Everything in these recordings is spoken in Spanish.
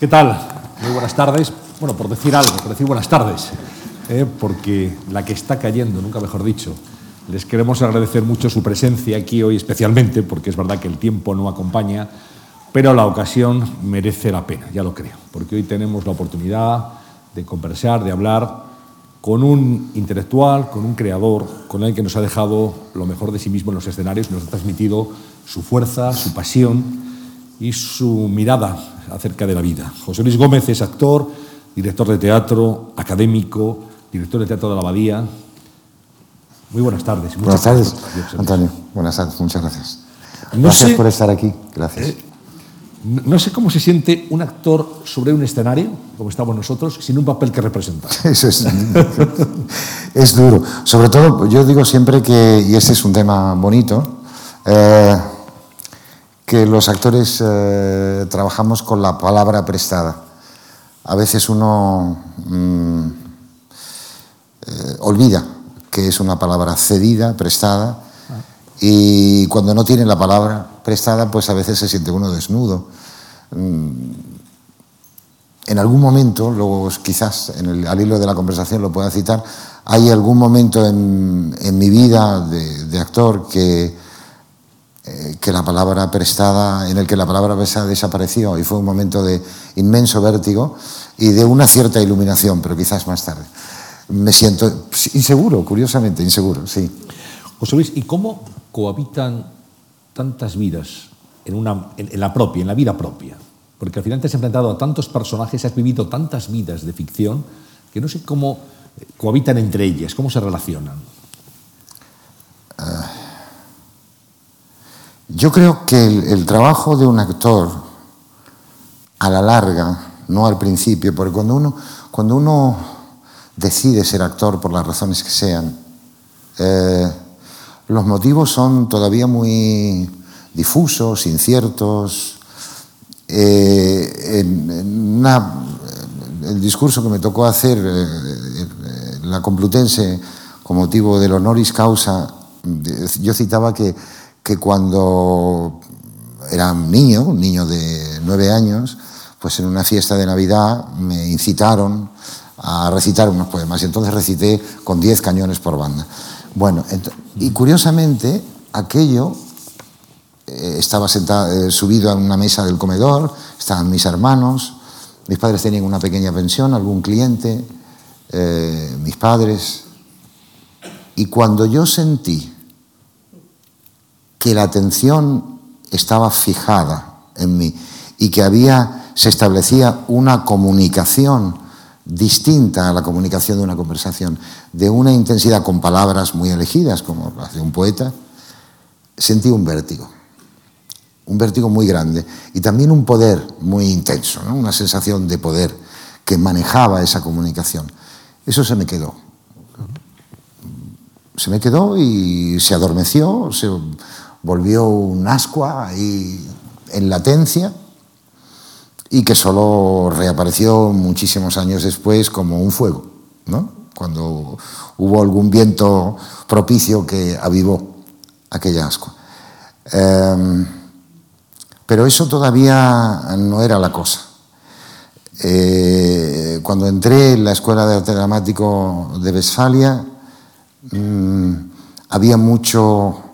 ¿Qué tal? Muy buenas tardes. Bueno, por decir algo, por decir buenas tardes, ¿eh? porque la que está cayendo, nunca mejor dicho, les queremos agradecer mucho su presencia aquí hoy especialmente, porque es verdad que el tiempo no acompaña, pero la ocasión merece la pena, ya lo creo, porque hoy tenemos la oportunidad de conversar, de hablar con un intelectual, con un creador, con el que nos ha dejado lo mejor de sí mismo en los escenarios, nos ha transmitido su fuerza, su pasión y su mirada acerca de la vida. José Luis Gómez es actor, director de teatro, académico, director de teatro de la Abadía. Muy buenas tardes. Buenas tardes, Antonio. Buenas tardes, muchas gracias. gracias por estar aquí. Gracias. Eh, no sé cómo se siente un actor sobre un escenario, como estamos nosotros, sin un papel que representar. Eso es, es duro. Sobre todo, yo digo siempre que, y ese es un tema bonito, eh, que los actores eh, trabajamos con la palabra prestada. A veces uno mm, eh, olvida que es una palabra cedida, prestada, y cuando no tiene la palabra prestada, pues a veces se siente uno desnudo. Mm, en algún momento, luego quizás en el, al hilo de la conversación lo pueda citar, hay algún momento en, mi vida de actor que eh, que la palabra prestada, en el que la palabra prestada desapareció y fue un momento de inmenso vértigo y de una cierta iluminación, pero quizás más tarde. Me siento inseguro, curiosamente, inseguro, sí. José Luis, ¿y cómo cohabitan tantas vidas en, una, en, la propia, en la vida propia? Porque al final te has enfrentado a tantos personajes, has vivido tantas vidas de ficción, que no sé cómo cohabitan entre ellas, cómo se relacionan. Uh, yo creo que el, trabajo de un actor, a la larga, no al principio, porque cuando uno, cuando uno decide ser actor por las razones que sean, eh, los motivos son todavía muy difusos, inciertos. Eh, en, el discurso que me tocó hacer eh, la Complutense con motivo del honoris causa, yo citaba que que cuando era un niño, un niño de nueve años, pues en una fiesta de Navidad me incitaron a recitar unos poemas y entonces recité con diez cañones por banda. Bueno, y curiosamente aquello eh, estaba sentado, eh, subido a una mesa del comedor, estaban mis hermanos, mis padres tenían una pequeña pensión, algún cliente, eh, mis padres, y cuando yo sentí que la atención estaba fijada en mí y que había, se establecía una comunicación distinta a la comunicación de una conversación, de una intensidad con palabras muy elegidas, como las de un poeta, sentí un vértigo, un vértigo muy grande y también un poder muy intenso, una sensación de poder que manejaba esa comunicación. Eso se me quedó. Se me quedó y se adormeció, volvió un ascua ahí en latencia y que solo reapareció muchísimos años después como un fuego, ¿no? cuando hubo algún viento propicio que avivó aquella ascua. Em, pero eso todavía no era la cosa. Eh, cuando entré en la Escuela de Arte Dramático de Westfalia, mm, había mucho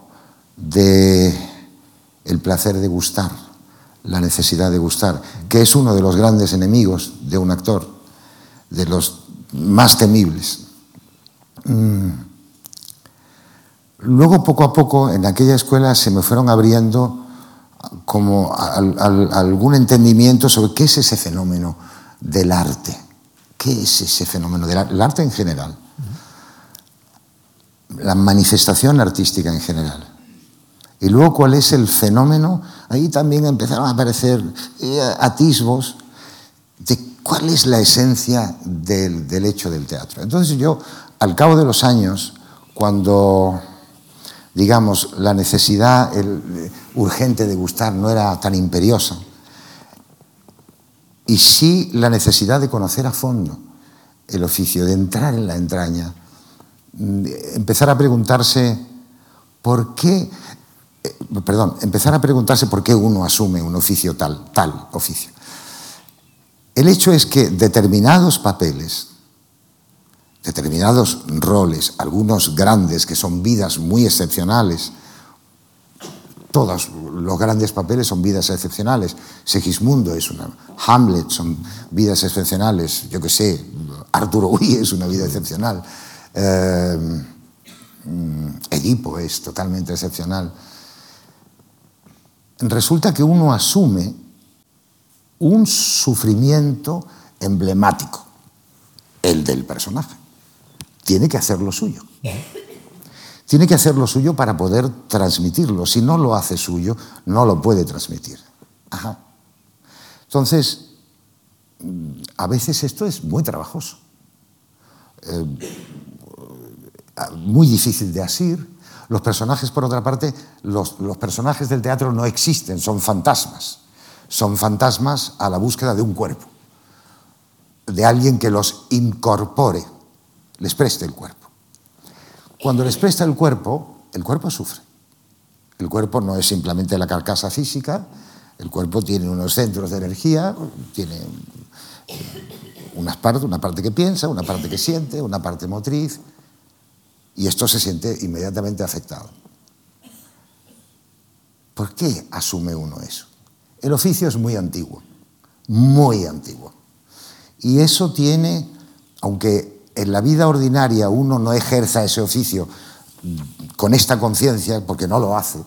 de el placer de gustar, la necesidad de gustar, que es uno de los grandes enemigos de un actor, de los más temibles. Mm. Luego, poco a poco, en aquella escuela se me fueron abriendo como algún entendimiento sobre qué es ese fenómeno del arte, qué es ese fenómeno del arte en general, la manifestación artística en general. Y luego, ¿cuál es el fenómeno? Ahí también empezaron a aparecer eh, atisbos de cuál es la esencia del, hecho del teatro. Entonces yo, al cabo de los años, cuando, digamos, la necesidad el, urgente de gustar no era tan imperiosa, y sí la necesidad de conocer a fondo el oficio, de entrar en la entraña, empezar a preguntarse por qué eh, perdón, empezar a preguntarse por qué uno asume un oficio tal, tal oficio. El hecho es que determinados papeles, determinados roles, algunos grandes que son vidas muy excepcionales, todos los grandes papeles son vidas excepcionales. Segismundo es una, Hamlet son vidas excepcionales, yo que sé, Arturo Uy es una vida excepcional, eh, Edipo es totalmente excepcional. Resulta que uno asume un sufrimiento emblemático, el del personaje. Tiene que hacer lo suyo. Tiene que hacer lo suyo para poder transmitirlo. Si no lo hace suyo, no lo puede transmitir. Entonces, a veces esto es muy trabajoso, eh, muy difícil de asir. Los personajes, por otra parte, los, personajes del teatro no existen, son fantasmas son fantasmas a la búsqueda de un cuerpo, de alguien que los incorpore, les preste el cuerpo. Cuando les presta el cuerpo, el cuerpo sufre. El cuerpo no es simplemente la carcasa física, el cuerpo tiene unos centros de energía, tiene unas partes, una parte que piensa, una parte que siente, una parte motriz, y esto se siente inmediatamente afectado. ¿Por qué asume uno eso? El oficio es muy antiguo, muy antiguo. Y eso tiene, aunque en la vida ordinaria uno no ejerza ese oficio con esta conciencia, porque no lo hace,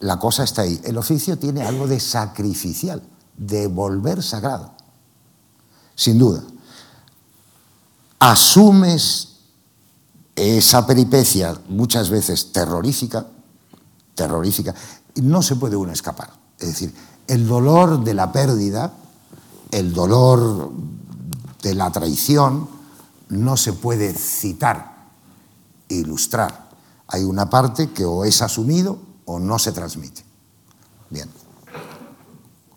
la cosa está ahí. El oficio tiene algo de sacrificial, de volver sagrado, sin duda. Asumes esa peripecia muchas veces terrorífica, terrorífica, no se puede uno escapar. Es decir, el dolor de la pérdida, el dolor de la traición, no se puede citar, ilustrar. Hay una parte que o es asumido o no se transmite. Bien.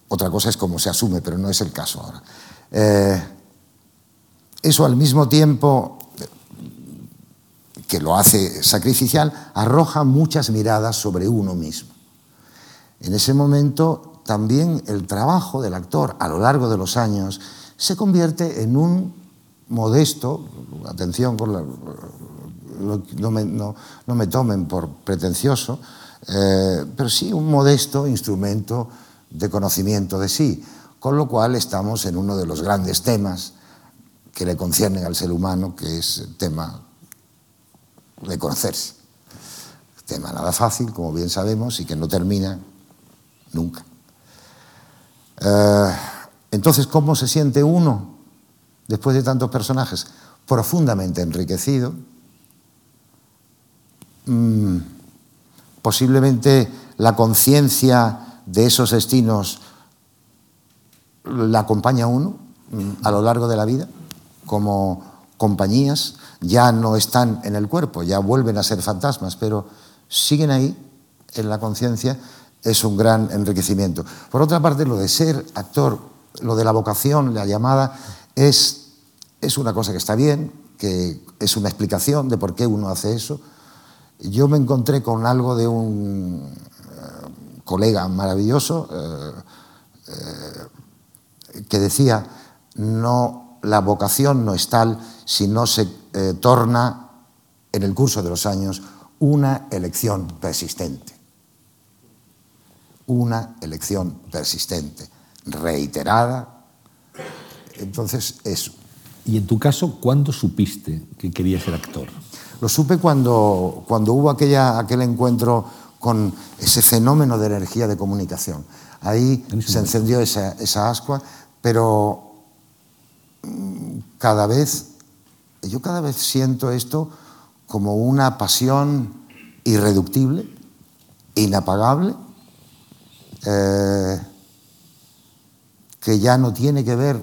Otra cosa es cómo se asume, pero no es el caso ahora. Eh, eso al mismo tiempo que lo hace sacrificial, arroja muchas miradas sobre uno mismo. En ese momento también el trabajo del actor a lo largo de los años se convierte en un modesto, atención, no, me, tomen por pretencioso, eh, pero sí un modesto instrumento de conocimiento de sí, con lo cual estamos en uno de los grandes temas que le conciernen al ser humano, que es el tema de conocerse. Tema nada fácil, como bien sabemos, y que no termina nunca. Eh, entonces, ¿cómo se siente uno después de tantos personajes? Profundamente enriquecido. Mm, posiblemente la conciencia de esos destinos la acompaña uno mm, a lo largo de la vida, como compañías, ya no están en el cuerpo, ya vuelven a ser fantasmas, pero siguen ahí en la conciencia es un gran enriquecimiento. Por otra parte, lo de ser actor, lo de la vocación, la llamada, es, es una cosa que está bien, que es una explicación de por qué uno hace eso. Yo me encontré con algo de un eh, colega maravilloso eh, eh, que decía, no, la vocación no es tal si no se torna en el curso de los años una elección persistente una elección persistente, reiterada. Entonces, eso. ¿Y en tu caso, cuándo supiste que querías ser actor? Lo supe cuando, cuando hubo aquella, aquel encuentro con ese fenómeno de energía de comunicación. Ahí se encendió esa, esa ascua, pero cada vez, yo cada vez siento esto como una pasión irreductible, inapagable, eh, que ya no tiene que ver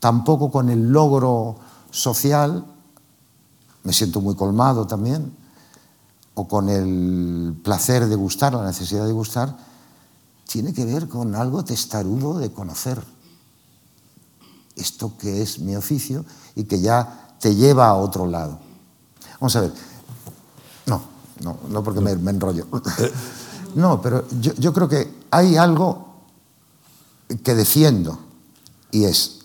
tampoco con el logro social, me siento muy colmado también, o con el placer de gustar, la necesidad de gustar, tiene que ver con algo testarudo de conocer esto que es mi oficio y que ya te lleva a otro lado. Vamos a ver. No, no, no porque me, me enrollo. No, pero yo, creo que hay algo que defiendo y es,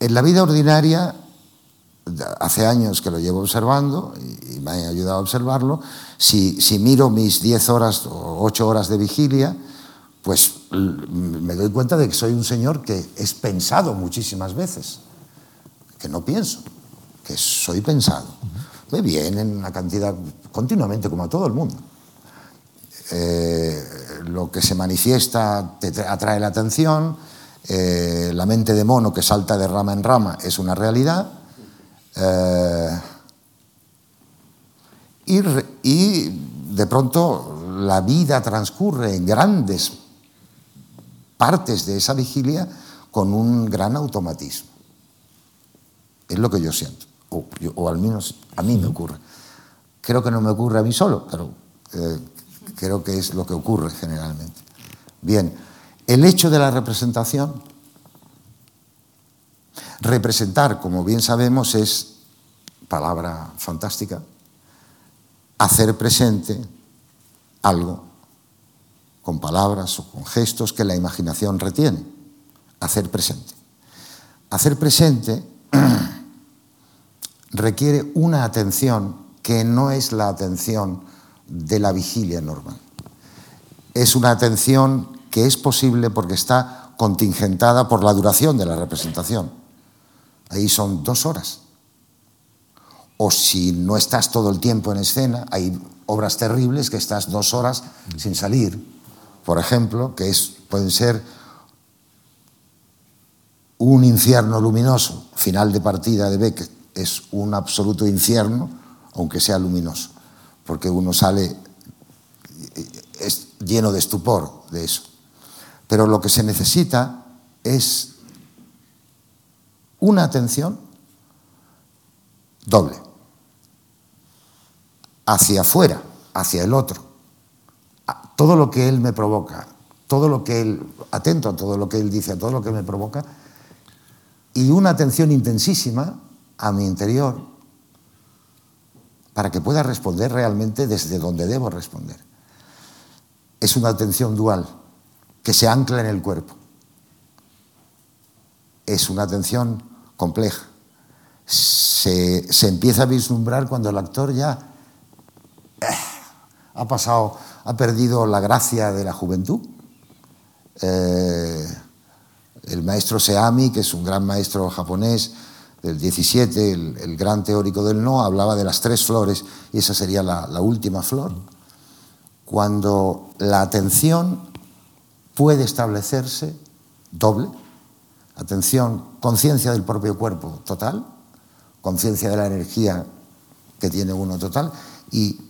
en la vida ordinaria, hace años que lo llevo observando y me ha ayudado a observarlo, si, si miro mis 10 horas o 8 horas de vigilia, pues me doy cuenta de que soy un señor que es pensado muchísimas veces, que no pienso, que soy pensado. Me vienen una cantidad continuamente, como a todo el mundo. Eh, lo que se manifiesta te atrae la atención, eh, la mente de mono que salta de rama en rama es una realidad. Eh, y, y, de pronto la vida transcurre en grandes partes de esa vigilia con un gran automatismo. Es lo que yo siento, o, al menos a mí me ocurre. Creo que no me ocurre a mí solo, pero eh, creo que es lo que ocurre generalmente. Bien, el hecho de la representación, representar, como bien sabemos, es palabra fantástica, hacer presente algo con palabras o con gestos que la imaginación retiene. Hacer presente. Hacer presente requiere una atención que no es la atención de la vigilia normal. Es una atención que es posible porque está contingentada por la duración de la representación. Ahí son dos horas. O si no estás todo el tiempo en escena, hay obras terribles que estás dos horas sin salir por ejemplo, que es, pueden ser un infierno luminoso, final de partida de Beckett, es un absoluto infierno, aunque sea luminoso, porque uno sale es lleno de estupor de eso. Pero lo que se necesita es una atención doble, hacia afuera, hacia el otro todo lo que Él me provoca, todo lo que Él, atento a todo lo que Él dice, a todo lo que me provoca, y una atención intensísima a mi interior para que pueda responder realmente desde donde debo responder. Es una atención dual que se ancla en el cuerpo. Es una atención compleja. Se, se empieza a vislumbrar cuando el actor ya ha pasado ha perdido la gracia de la juventud. Eh, el maestro Seami, que es un gran maestro japonés del 17, el, gran teórico del no, hablaba de las tres flores y esa sería la, la última flor. Cuando la atención puede establecerse doble, atención, conciencia del propio cuerpo total, conciencia de la energía que tiene uno total y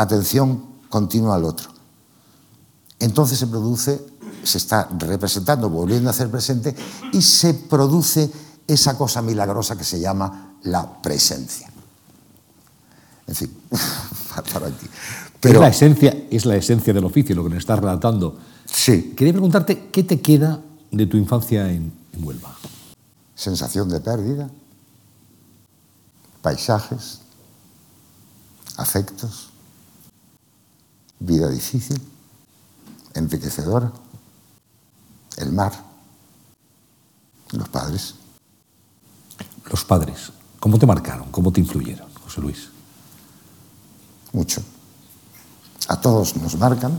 atención continua al otro. Entonces se produce, se está representando, volviendo a hacer presente, y se produce esa cosa milagrosa que se llama la presencia. En fin, para aquí. Pero, es, la esencia, es la esencia del oficio, lo que nos estás relatando. Sí. Quería preguntarte, ¿qué te queda de tu infancia en, en Huelva? Sensación de pérdida, paisajes, afectos, vida difícil, enriquecedora, el mar, los padres. Los padres, ¿cómo te marcaron? ¿Cómo te influyeron, José Luis? Mucho. A todos nos marcan,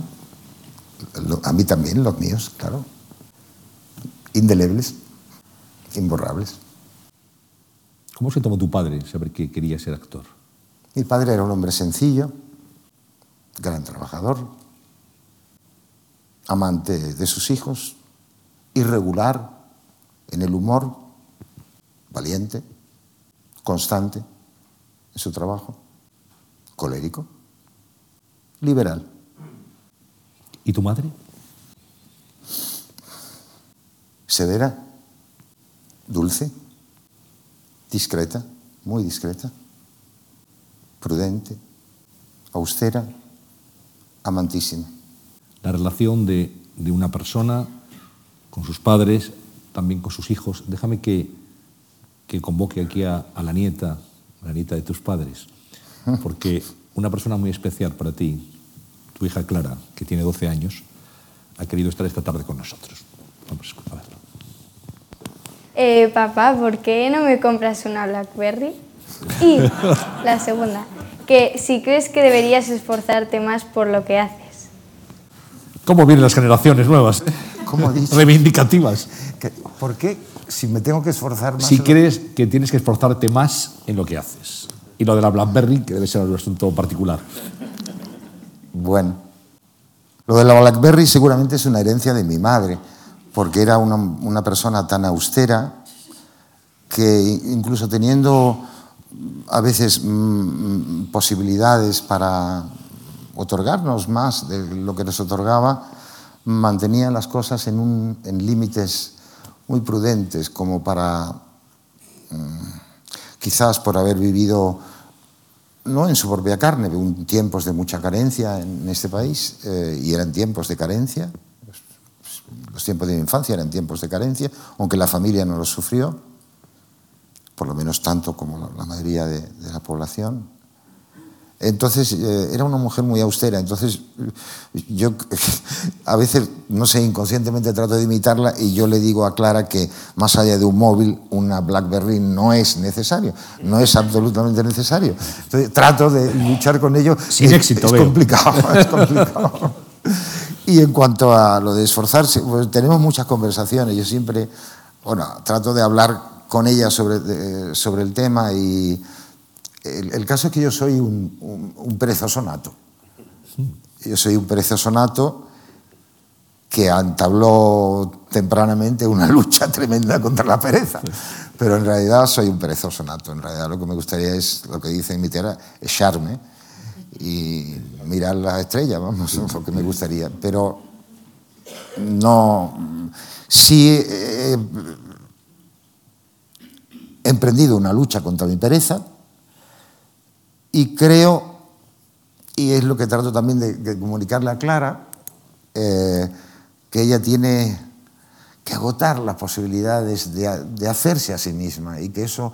a mí también, los míos, claro. Indelebles, imborrables. ¿Cómo se tomó tu padre saber que quería ser actor? Mi padre era un hombre sencillo, gran trabajador, amante de sus hijos, irregular en el humor, valiente, constante en su trabajo, colérico, liberal. ¿Y tu madre? Severa, dulce, discreta, muy discreta, prudente, austera, amantísima. La relación de, de, una persona con sus padres, también con sus hijos. Déjame que, que convoque aquí a, a, la nieta, a la nieta de tus padres, porque una persona muy especial para ti, tu tu hija Clara, que tiene 12 años, ha querido estar esta tarde con nosotros. Vamos a verlo. Eh, papá, ¿por qué no me compras una BlackBerry? Y la segunda, que si crees que deberías esforzarte más por lo que haces. ¿Cómo vienen las generaciones nuevas? ¿Cómo? Reivindicativas. ¿Por qué? Si me tengo que esforzar más. Si crees que tienes que esforzarte más en lo que haces. Y lo de la BlackBerry, que debe ser un asunto particular. Bueno, lo de la BlackBerry seguramente es una herencia de mi madre, porque era una, una persona tan austera que incluso teniendo a veces mm, posibilidades para otorgarnos más de lo que nos otorgaba, mantenía las cosas en, un, límites muy prudentes, como para, mm, quizás por haber vivido, no en su propia carne, en tiempos de mucha carencia en este país, eh, y eran tiempos de carencia, los tiempos de mi infancia eran tiempos de carencia, aunque la familia no los sufrió, por lo menos tanto como la mayoría de, de la población. Entonces, eh, era una mujer muy austera. Entonces, yo a veces, no sé, inconscientemente trato de imitarla y yo le digo a Clara que más allá de un móvil, una BlackBerry no es necesario. No es absolutamente necesario. Entonces, trato de luchar con ello. Sin es, éxito, es veo. complicado, es complicado. Y en cuanto a lo de esforzarse, pues tenemos muchas conversaciones. Yo siempre, bueno, trato de hablar con ella sobre, de, sobre el tema y el, el, caso es que yo soy un, un, un, perezoso nato. Yo soy un perezoso nato que entabló tempranamente una lucha tremenda contra la pereza. Pero en realidad soy un perezoso nato. En realidad lo que me gustaría es, lo que dice mi tierra, echarme y mirar las estrellas, vamos, es lo que me gustaría. Pero no. Sí he emprendido una lucha contra mi pereza y creo, y es lo que trato también de, de comunicarle a Clara, eh, que ella tiene que agotar las posibilidades de, de, hacerse a sí misma y que eso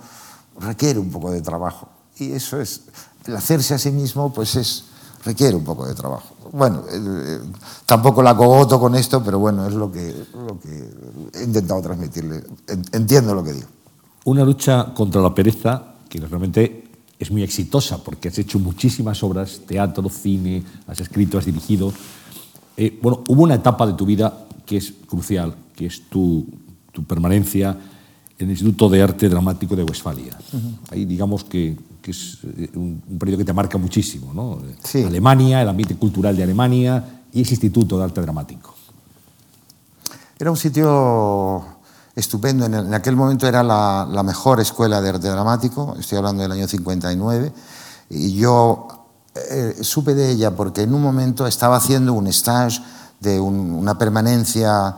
requiere un poco de trabajo. Y eso es, el hacerse a sí mismo, pues es, requiere un poco de trabajo. Bueno, eh, tampoco la cogoto con esto, pero bueno, es lo que, lo que he intentado transmitirle. Entiendo lo que digo. Una lucha contra la pereza que realmente es muy exitosa porque has hecho muchísimas obras, teatro, cine, has escrito, has dirigido. Eh, bueno, hubo una etapa de tu vida que es crucial, que es tu, tu permanencia en el Instituto de Arte Dramático de Westfalia. Uh -huh. Ahí digamos que, que es eh, un, un, periodo que te marca muchísimo, ¿no? Sí. Alemania, el ambiente cultural de Alemania y ese Instituto de Arte Dramático. Era un sitio estupendo. En, el, en aquel momento era la, la, mejor escuela de arte dramático, estoy hablando del año 59, y yo eh, supe de ella porque en un momento estaba haciendo un stage de un, una permanencia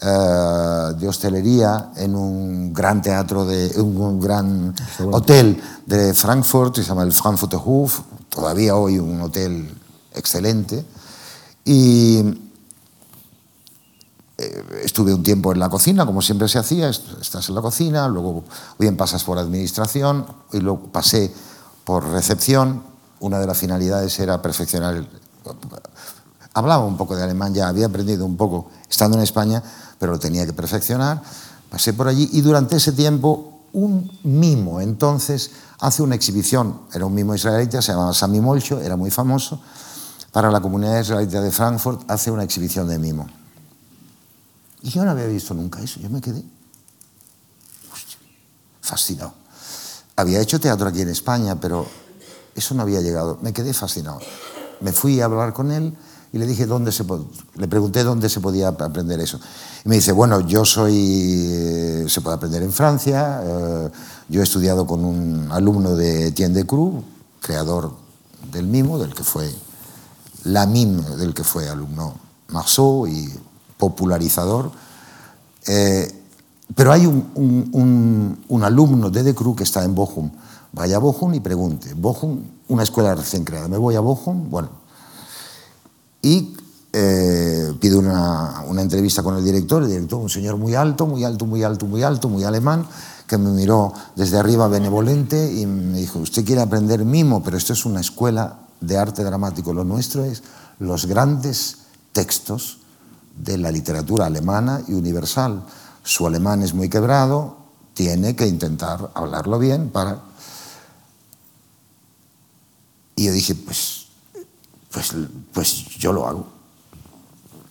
eh, de hostelería en un gran teatro, de un, un gran hotel de Frankfurt, que se llama el Frankfurter Hof, todavía hoy un hotel excelente. Y eh, estuve un tiempo en la cocina, como siempre se hacía, estás en la cocina, luego bien pasas por administración y luego pasé por recepción. Una de las finalidades era perfeccionar. Hablaba un poco de alemán, ya había aprendido un poco estando en España, pero lo tenía que perfeccionar. Pasé por allí y durante ese tiempo un mimo entonces hace una exhibición, era un mimo israelita, se llamaba Sami Molcho, era muy famoso, para la comunidad israelita de Frankfurt hace una exhibición de mimo y yo no había visto nunca eso, yo me quedé fascinado. Había hecho teatro aquí en España, pero eso no había llegado. Me quedé fascinado. Me fui a hablar con él y le dije dónde se le pregunté dónde se podía aprender eso. Y me dice, bueno, yo soy, eh, se puede aprender en Francia, eh, yo he estudiado con un alumno de Etienne de Cruz, creador del mimo, del que fue la mime, del que fue alumno Marceau y popularizador. Eh, pero hay un, alumno de De Cruz que está en Bochum. Vaya a Bochum y pregunte. Bochum, una escuela recién creada. Me voy a Bochum, bueno. Y eh, pido una, una, entrevista con el director. El director, un señor muy alto, muy alto, muy alto, muy alto, muy alemán, que me miró desde arriba benevolente y me dijo, usted quiere aprender mimo, pero esto es una escuela de arte dramático. Lo nuestro es los grandes textos de la literatura alemana y universal. Su alemán es muy quebrado, tiene que intentar hablarlo bien para... Y yo dije, pues, pues, pues yo lo hago.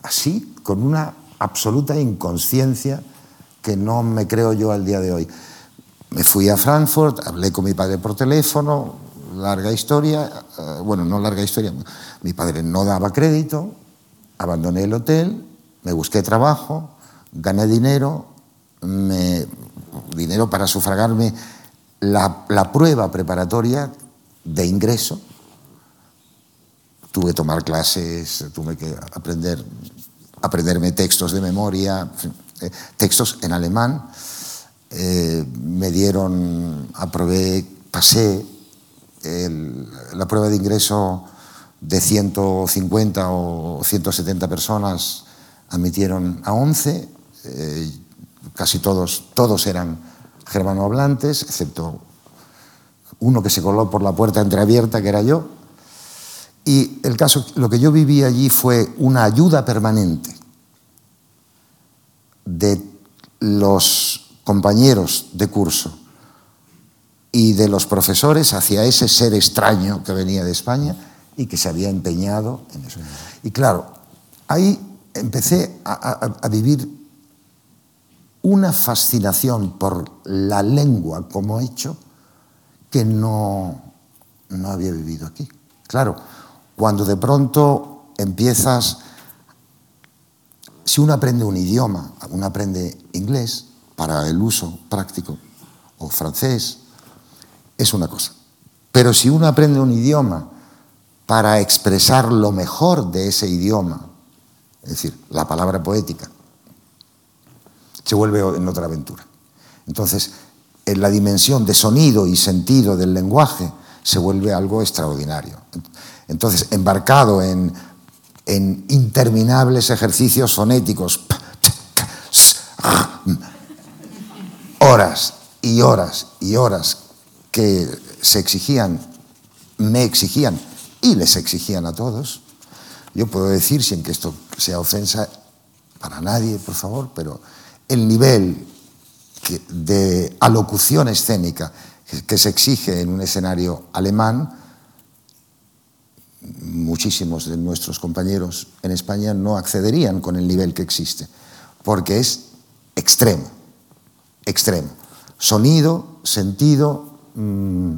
Así, con una absoluta inconsciencia que no me creo yo al día de hoy. Me fui a Frankfurt, hablé con mi padre por teléfono, larga historia, eh, bueno, no larga historia, mi padre no daba crédito, abandoné el hotel, me busqué trabajo, gané dinero, me, dinero para sufragarme la, prueba preparatoria de ingreso. Tuve que tomar clases, tuve que aprender, aprenderme textos de memoria, eh, textos en alemán. Eh, me dieron, aprobé, pasé la prueba de ingreso de 150 o 170 personas, admitieron a 11, eh, casi todos, todos eran germanohablantes, excepto uno que se coló por la puerta entreabierta, que era yo. Y el caso, lo que yo viví allí fue una ayuda permanente de los compañeros de curso y de los profesores hacia ese ser extraño que venía de España y que se había empeñado en eso. Y claro, ahí empecé a, vivir una fascinación por la lengua como hecho que no, no había vivido aquí. Claro, cuando de pronto empiezas, si uno aprende un idioma, uno aprende inglés para el uso práctico, o francés, es una cosa. Pero si uno aprende un idioma para expresar lo mejor de ese idioma, es decir, la palabra poética, se vuelve en otra aventura. Entonces, en la dimensión de sonido y sentido del lenguaje se vuelve algo extraordinario. Entonces, embarcado en, interminables ejercicios fonéticos, horas y horas y horas que se exigían, me exigían y les exigían a todos, yo puedo decir, sin que esto sea ofensa para nadie, por favor, pero el nivel de alocución escénica que se exige en un escenario alemán, muchísimos de nuestros compañeros en España no accederían con el nivel que existe, porque es extremo, extremo. Sonido, sentido, mmm,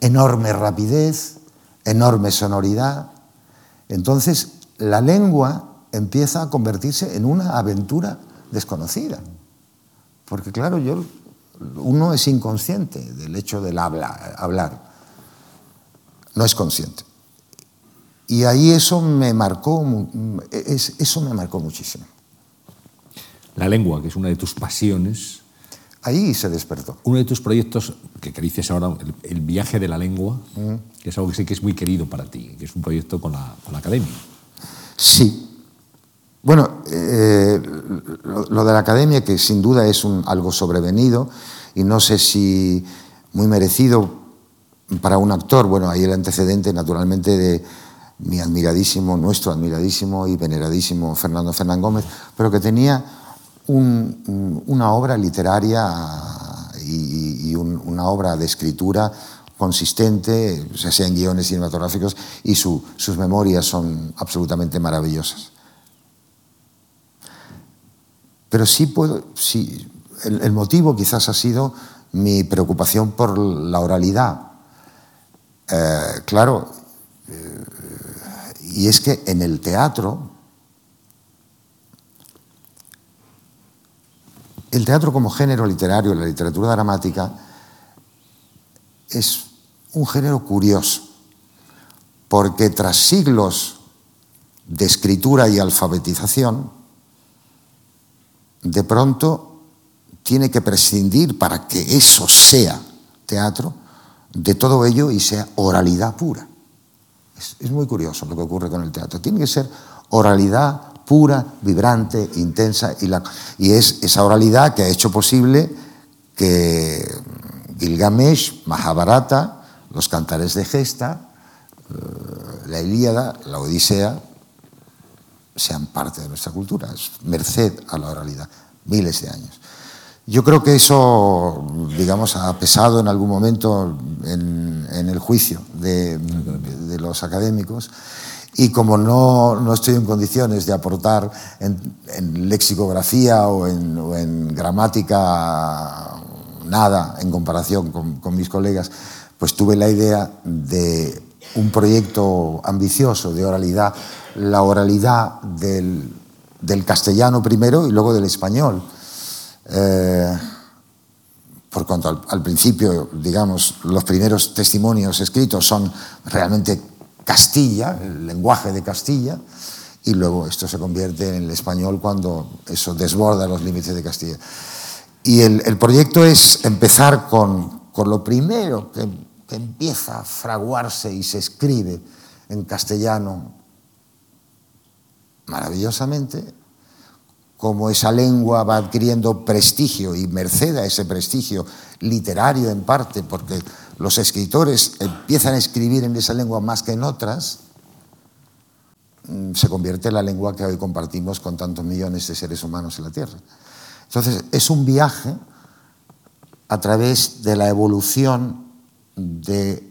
enorme rapidez, enorme sonoridad. Entonces, la lengua empieza a convertirse en una aventura desconocida. Porque claro, yo, uno es inconsciente del hecho del habla, hablar, no es consciente. Y ahí eso me marcó, eso me marcó muchísimo. La lengua, que es una de tus pasiones. Ahí se despertó. Uno de tus proyectos, que, que dices ahora, el, el, viaje de la lengua, mm. que es algo que sé que es muy querido para ti, que es un proyecto con la, con la academia. Sí, bueno, eh, lo, lo, de la academia, que sin duda es un, algo sobrevenido y no sé si muy merecido para un actor. Bueno, hay el antecedente, naturalmente, de mi admiradísimo, nuestro admiradísimo y veneradísimo Fernando Fernán Gómez, pero que tenía un, una obra literaria y, y un, una obra de escritura consistente, sea, en guiones cinematográficos, y su, sus memorias son absolutamente maravillosas. Pero sí puedo, el, motivo quizás ha sido mi preocupación por la oralidad. Eh, claro, eh, y es que en el teatro, el teatro como género literario, la literatura dramática, es un género curioso, porque tras siglos de escritura y alfabetización, de pronto tiene que prescindir para que eso sea teatro de todo ello y sea oralidad pura. Es, es, muy curioso lo que ocurre con el teatro. Tiene que ser oralidad pura, vibrante, intensa, y, la, y es esa oralidad que ha hecho posible que Gilgamesh, Mahabharata, los cantares de gesta, la Ilíada, la Odisea, sean parte de nuestra cultura, es merced a la oralidad, miles de años. Yo creo que eso, digamos, ha pesado en algún momento en, el juicio de, los académicos y como no, no, estoy en condiciones de aportar en, lexicografía o en, gramática nada en comparación con, con mis colegas, pues tuve la idea de un proyecto ambicioso de oralidad, la oralidad del, del castellano primero y luego del español. Eh, por cuanto al, principio, digamos, los primeros testimonios escritos son realmente Castilla, el lenguaje de Castilla, y luego esto se convierte en el español cuando eso desborda los límites de Castilla. Y el, proyecto es empezar con, con lo primero que, que, empieza a fraguarse y se escribe en castellano maravillosamente, como esa lengua va adquiriendo prestigio y merced a ese prestigio literario en parte, porque los escritores empiezan a escribir en esa lengua más que en otras, mm, se convierte en la lengua que hoy compartimos con tantos millones de seres humanos en la Tierra. Entonces, es un viaje a través de la evolución de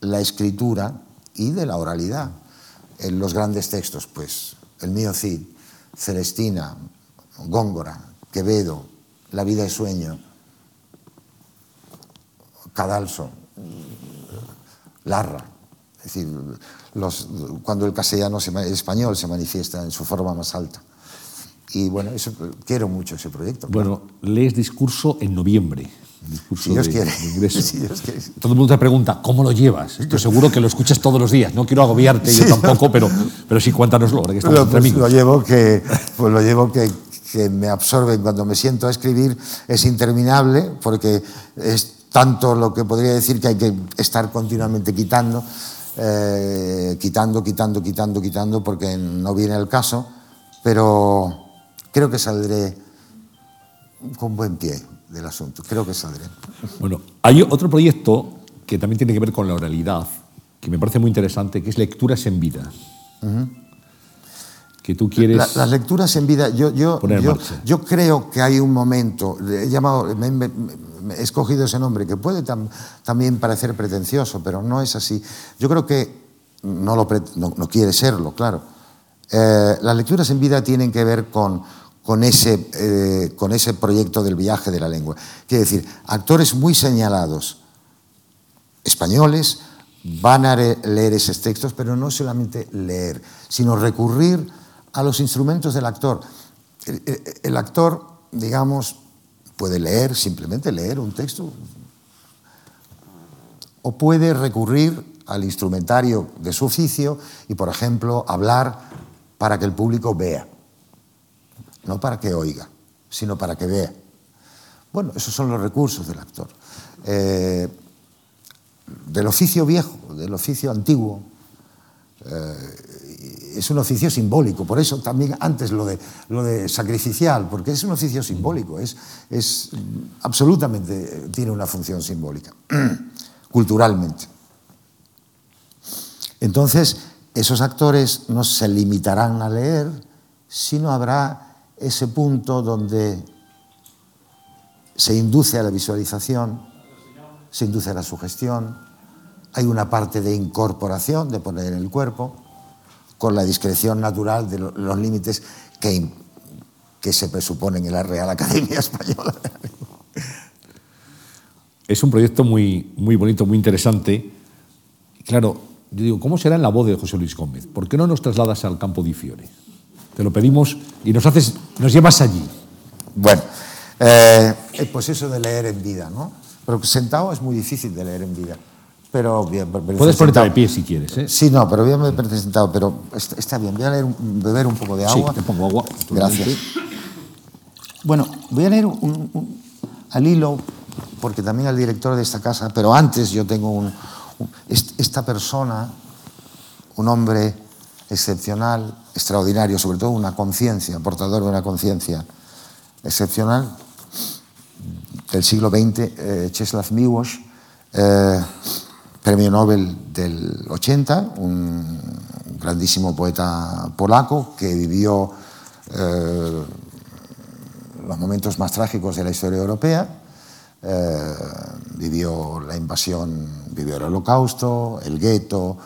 la escritura y de la oralidad. En los grandes textos, pues el mío Cid, Celestina, Góngora, Quevedo, La vida es sueño, Cadalso, Larra. Es decir, cuando el castellano, el español se manifiesta en su forma más alta. Y bueno, eso, quiero mucho ese proyecto. Bueno, lees discurso en noviembre. si Dios, quiere. Todo el mundo te pregunta, ¿cómo lo llevas? Estoy seguro que lo escuchas todos los días. No quiero agobiarte, yo tampoco, pero, pero sí cuéntanoslo, que estamos entre pues Lo llevo, que, pues lo llevo que, que me absorbe cuando me siento a escribir. Es interminable porque es tanto lo que podría decir que hay que estar continuamente quitando, eh, quitando, quitando, quitando, quitando, porque no viene el caso, pero creo que saldré con buen pie del asunto. Creo que saldré. Bueno, hay otro proyecto que también tiene que ver con la oralidad, que me parece muy interesante, que es Lecturas en Vida. Que tú quieres. las lecturas en vida, yo, yo, yo, yo, creo que hay un momento, he, llamado, he escogido ese nombre, que puede también parecer pretencioso, pero no es así. Yo creo que no, lo no, quiere serlo, claro. Eh, las lecturas en vida tienen que ver con, con ese, eh, con ese proyecto del viaje de la lengua. Quiere decir, actores muy señalados, españoles, van a leer esos textos, pero no solamente leer, sino recurrir a los instrumentos del actor. El, actor, digamos, puede leer, simplemente leer un texto, o puede recurrir al instrumentario de su oficio y, por ejemplo, hablar para que el público vea no para que oiga, sino para que vea. Bueno, esos son los recursos del actor. Eh, del oficio viejo, del oficio antiguo, eh, es un oficio simbólico, por eso también antes lo de, lo de sacrificial, porque es un oficio simbólico, es, es absolutamente tiene una función simbólica, culturalmente. Entonces, esos actores no se limitarán a leer, sino habrá ese punto donde se induce a la visualización, se induce a la sugestión, hay una parte de incorporación, de poner en el cuerpo, con la discreción natural de los límites que, que se presuponen en la Real Academia Española. Es un proyecto muy, muy bonito, muy interesante. Claro, yo digo, ¿cómo será en la voz de José Luis Gómez? ¿Por qué no nos trasladas al campo di Fiore? Te lo pedimos y nos, haces, nos llevas allí. Bueno, eh, pues eso de leer en vida, ¿no? Pero sentado es muy difícil de leer en vida. Pero bien, Puedes ponerte de pie si quieres. ¿eh? Sí, no, pero voy a presentado, pero está bien. Voy a leer, beber un poco de agua. Sí, te pongo agua. Gracias. Bueno, voy a leer un, al hilo, porque también al director de esta casa, pero antes yo tengo un, esta persona, un hombre excepcional, extraordinario, sobre todo una conciencia, portador de una conciencia excepcional del siglo XX, eh, Czeslaw Miłosz, eh, premio Nobel del 80, un grandísimo poeta polaco que vivió eh, los momentos más trágicos de la historia europea. Eh, vivió la invasión, vivió el holocausto, el gueto,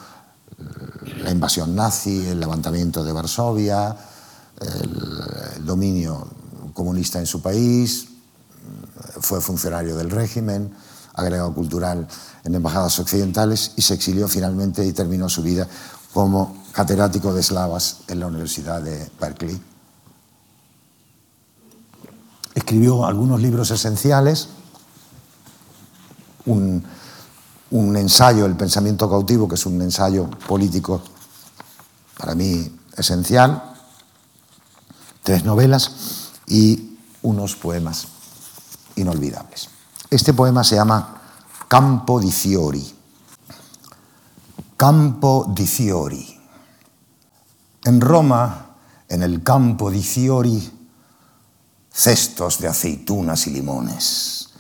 la invasión nazi, el levantamiento de Varsovia, el, el dominio comunista en su país, fue funcionario del régimen, agregado cultural en embajadas occidentales y se exilió finalmente y terminó su vida como catedrático de eslavas en la Universidad de Berkeley. Escribió algunos libros esenciales, un, un ensayo, El pensamiento cautivo, que es un ensayo político para mí esencial, tres novelas y unos poemas inolvidables. Este poema se llama Campo di Fiori. Campo di Fiori. En Roma, en el Campo di Fiori, cestos de aceitunas y limones,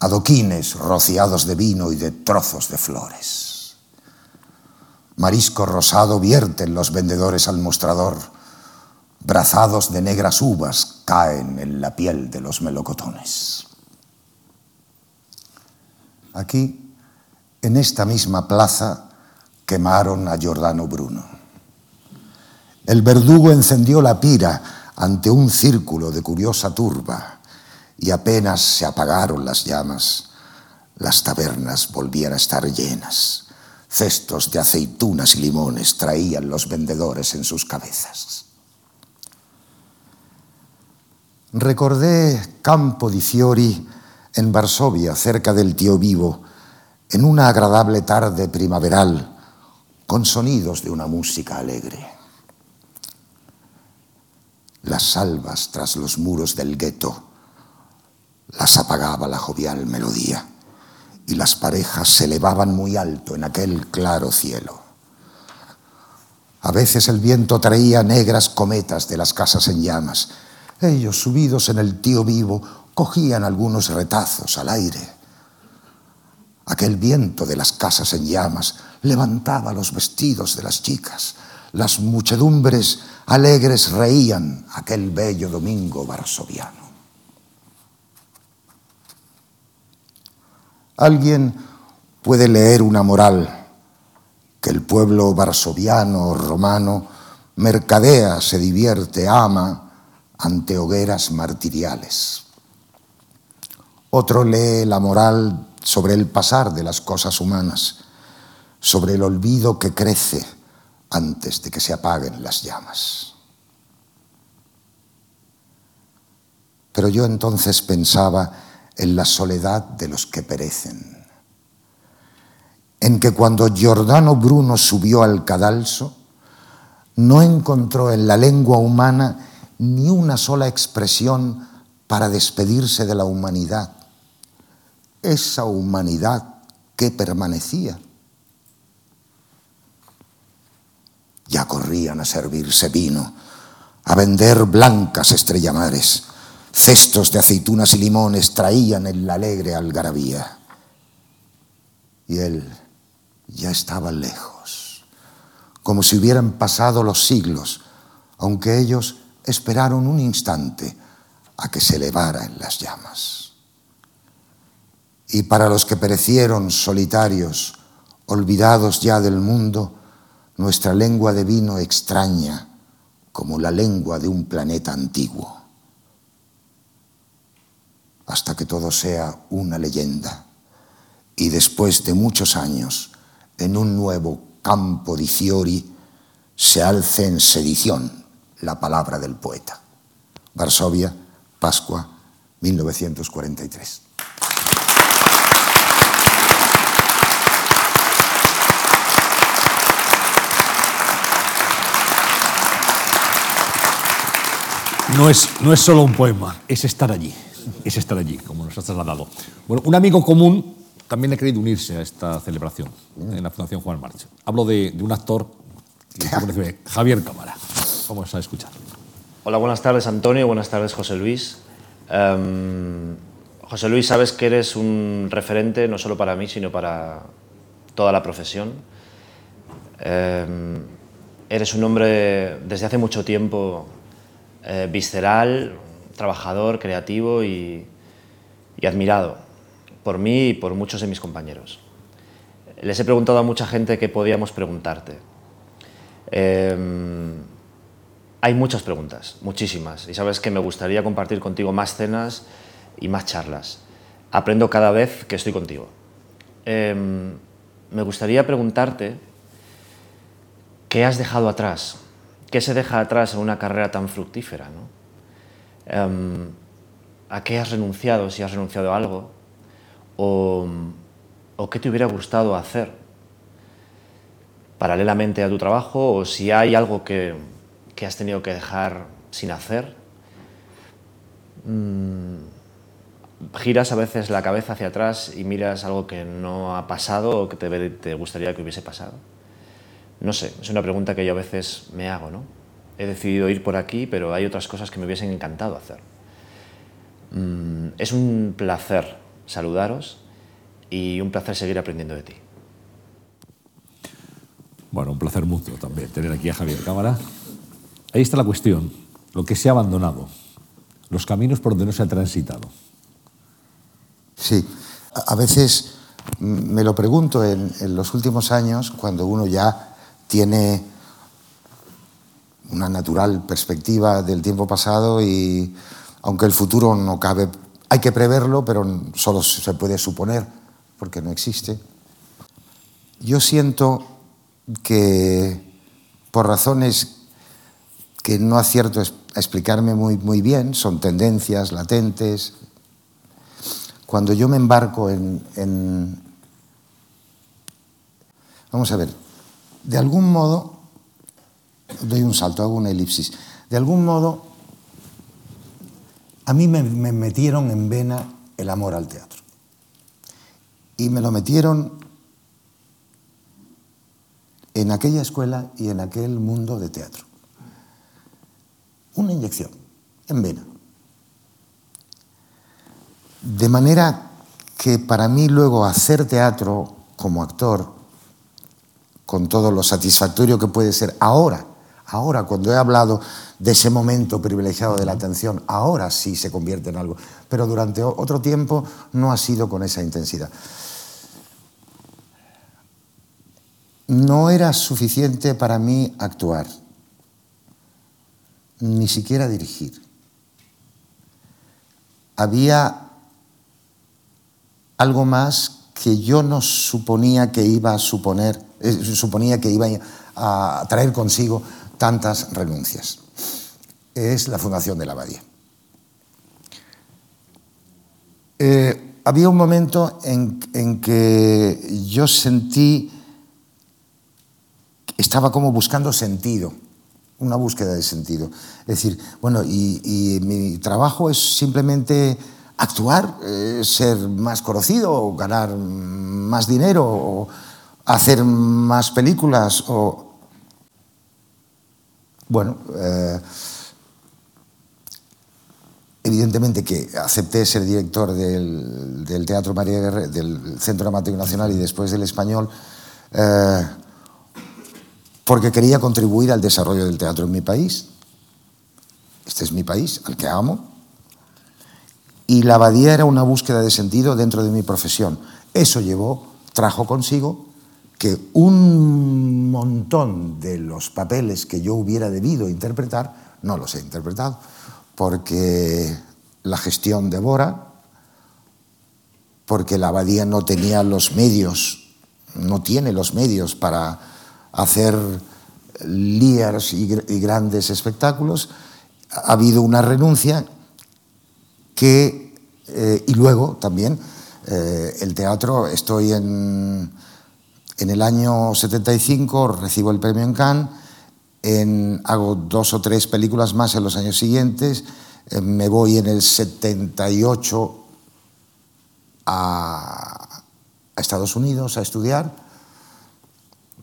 adoquines rociados de vino y de trozos de flores. Marisco rosado vierten los vendedores al mostrador, brazados de negras uvas caen en la piel de los melocotones. Aquí, en esta misma plaza, quemaron a Giordano Bruno. El verdugo encendió la pira ante un círculo de curiosa turba y apenas se apagaron las llamas, las tabernas volvían a estar llenas. Cestos de aceitunas y limones traían los vendedores en sus cabezas. Recordé Campo di Fiori en Varsovia, cerca del Tío Vivo, en una agradable tarde primaveral, con sonidos de una música alegre. Las salvas tras los muros del gueto las apagaba la jovial melodía y las parejas se elevaban muy alto en aquel claro cielo. A veces el viento traía negras cometas de las casas en llamas. Ellos, subidos en el tío vivo, cogían algunos retazos al aire. Aquel viento de las casas en llamas levantaba los vestidos de las chicas. Las muchedumbres alegres reían aquel bello domingo varsoviano. Alguien puede leer una moral que el pueblo varsoviano romano mercadea, se divierte, ama ante hogueras martiriales. Otro lee la moral sobre el pasar de las cosas humanas, sobre el olvido que crece antes de que se apaguen las llamas. Pero yo entonces pensaba en la soledad de los que perecen, en que cuando Giordano Bruno subió al cadalso, no encontró en la lengua humana ni una sola expresión para despedirse de la humanidad esa humanidad que permanecía. Ya corrían a servirse vino, a vender blancas estrellamares, cestos de aceitunas y limones traían en la alegre algarabía. Y él ya estaba lejos, como si hubieran pasado los siglos, aunque ellos esperaron un instante a que se elevara en las llamas y para los que perecieron solitarios, olvidados ya del mundo, nuestra lengua de vino extraña como la lengua de un planeta antiguo, hasta que todo sea una leyenda y después de muchos años, en un nuevo campo di fiori, se alce en sedición la palabra del poeta. Varsovia, Pascua, 1943. No es, no es solo un poema, es estar allí, es estar allí, como nos has trasladado. Bueno, un amigo común también ha querido unirse a esta celebración en la Fundación Juan March. Hablo de, un actor, Javier Cámara. Vamos a escuchar. Hola, buenas tardes Antonio, buenas tardes José Luis. Um, José Luis, sabes que eres un referente no solo para mí, sino para toda la profesión. Um, eres un hombre desde hace mucho tiempo eh, visceral, trabajador, creativo y, admirado por mí y por muchos de mis compañeros. Les he preguntado a mucha gente qué podíamos preguntarte. Eh, hay muchas preguntas, muchísimas, y sabes que me gustaría compartir contigo más cenas y más charlas. Aprendo cada vez que estoy contigo. Eh, me gustaría preguntarte qué has dejado atrás, qué se deja atrás en una carrera tan fructífera. ¿no? Eh, ¿A qué has renunciado, si has renunciado a algo? ¿O, o qué te hubiera gustado hacer paralelamente a tu trabajo? ¿O si hay algo que, que has tenido que dejar sin hacer? Mm, giras a veces la cabeza hacia atrás y miras algo que no ha pasado o que te, te, gustaría que hubiese pasado? No sé, es una pregunta que yo a veces me hago, ¿no? He decidido ir por aquí, pero hay otras cosas que me hubiesen encantado hacer. Mm, es un placer saludaros y un placer seguir aprendiendo de ti. Bueno, un placer mutuo también tener aquí a Javier Cámara. Ahí está la cuestión, lo que se ha abandonado, los caminos por donde no se ha transitado. Sí, a veces me lo pregunto en, en los últimos años, cuando uno ya tiene una natural perspectiva del tiempo pasado y aunque el futuro no cabe, hay que preverlo, pero solo se puede suponer porque no existe. Yo siento que por razones que no acierto a explicarme muy, muy bien, son tendencias latentes, cuando yo me embarco en, en, Vamos a ver, de algún modo, doy un salto, hago una elipsis, de algún modo a mí me, me metieron en vena el amor al teatro. Y me lo metieron en aquella escuela y en aquel mundo de teatro. Una inyección en vena. De manera que para mí luego hacer teatro como actor, con todo lo satisfactorio que puede ser ahora, ahora cuando he hablado de ese momento privilegiado de la atención, ahora sí se convierte en algo, pero durante otro tiempo no ha sido con esa intensidad. No era suficiente para mí actuar, ni siquiera dirigir. Había algo más que yo no suponía que iba a suponer, suponía que iba a traer consigo tantas renuncias. Es la fundación de la Abadía. Eh, había un momento en, que yo sentí estaba como buscando sentido, una búsqueda de sentido. Es decir, bueno, y, mi trabajo es simplemente actuar, eh, ser más conocido, ganar más dinero, o hacer más películas, o... Bueno, eh, evidentemente que acepté ser director del, Teatro María Guerre, del Centro Dramático Nacional y después del Español, eh, porque quería contribuir al desarrollo del teatro en mi país. Este es mi país, al que amo. Y la abadía era una búsqueda de sentido dentro de mi profesión. Eso llevó, trajo consigo que un montón de los papeles que yo hubiera debido interpretar, no los he interpretado, porque la gestión devora, porque la abadía no tenía los medios, no tiene los medios para hacer lías y, grandes espectáculos, ha habido una renuncia que, eh, y luego también eh, el teatro, estoy en, en, el año 75, recibo el premio en Cannes, en, hago dos o tres películas más en los años siguientes, eh, me voy en el 78 a, a Estados Unidos a estudiar,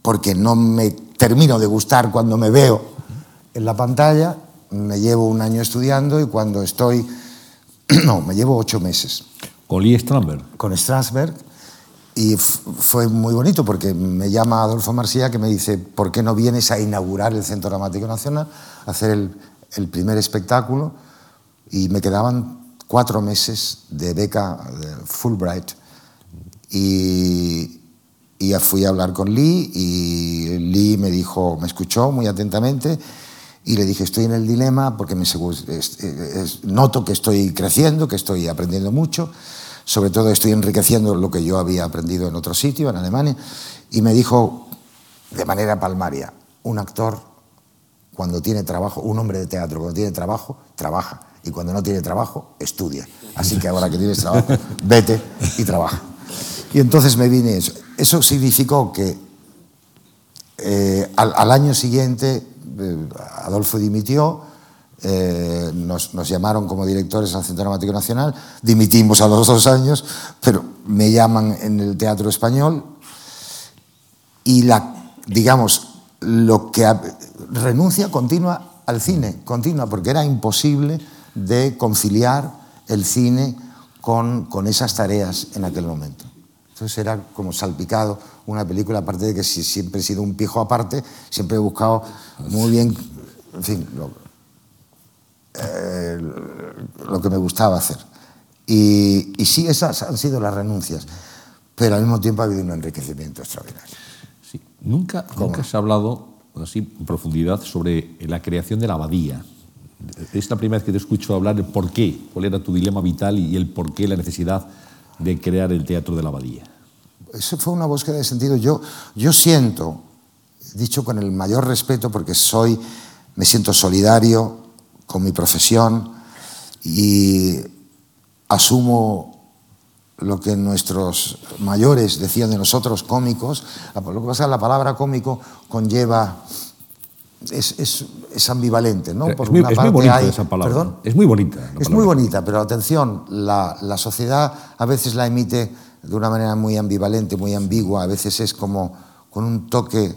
porque no me termino de gustar cuando me veo en la pantalla, me llevo un año estudiando y cuando estoy, no, me llevo ocho meses. ¿Con Lee Strasberg? Con Strasberg. Y fue muy bonito porque me llama Adolfo Marsilla que me dice, ¿por qué no vienes a inaugurar el Centro Dramático Nacional, a hacer el, el primer espectáculo? Y me quedaban cuatro meses de beca de Fulbright. Y, y fui a hablar con Lee y Lee me dijo, me escuchó muy atentamente y le dije, estoy en el dilema porque me, noto que estoy creciendo, que estoy aprendiendo mucho sobre todo estoy enriqueciendo lo que yo había aprendido en otro sitio, en Alemania, y me dijo de manera palmaria, un actor cuando tiene trabajo, un hombre de teatro cuando tiene trabajo, trabaja, y cuando no tiene trabajo, estudia. Así que ahora que tienes trabajo, vete y trabaja. Y entonces me vine eso. Eso significó que eh, al, año siguiente eh, Adolfo dimitió, eh, nos, llamaron como directores al Centro Dramático Nacional, dimitimos a los dos años, pero me llaman en el Teatro Español y la, digamos, lo que renuncia continua al cine, continua, porque era imposible de conciliar el cine con, con esas tareas en aquel momento. Entonces era como salpicado una película, aparte de que siempre he sido un pijo aparte, siempre he buscado muy bien, en fin, eh, lo que me gustaba hacer. Y, y, sí, esas han sido las renuncias, pero al mismo tiempo ha habido un enriquecimiento extraordinario. Sí. Nunca, nunca se ha hablado así en profundidad sobre la creación de la abadía. Es la primera vez que te escucho hablar de por qué, cuál era tu dilema vital y el por qué la necesidad de crear el teatro de la abadía. Eso fue una búsqueda de sentido. Yo, yo siento, dicho con el mayor respeto, porque soy, me siento solidario con mi profesión y asumo lo que nuestros mayores decían de nosotros, cómicos. Lo que pasa es que la palabra cómico conlleva. Es, es, es ambivalente, ¿no? Por es muy, una es muy bonita esa palabra. ¿Perdón? Es muy bonita. Es muy bonita, pero atención, la, la sociedad a veces la emite de una manera muy ambivalente, muy ambigua, a veces es como con un toque,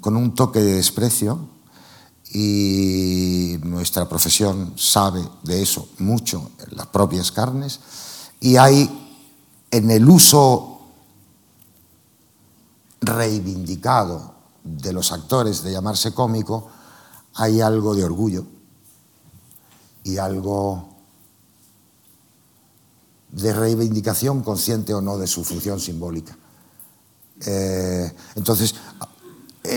con un toque de desprecio, y nuestra profesión sabe de eso mucho en las propias carnes y hay en el uso reivindicado de los actores de llamarse cómico hay algo de orgullo y algo de reivindicación consciente o no de su función simbólica. Eh, entonces,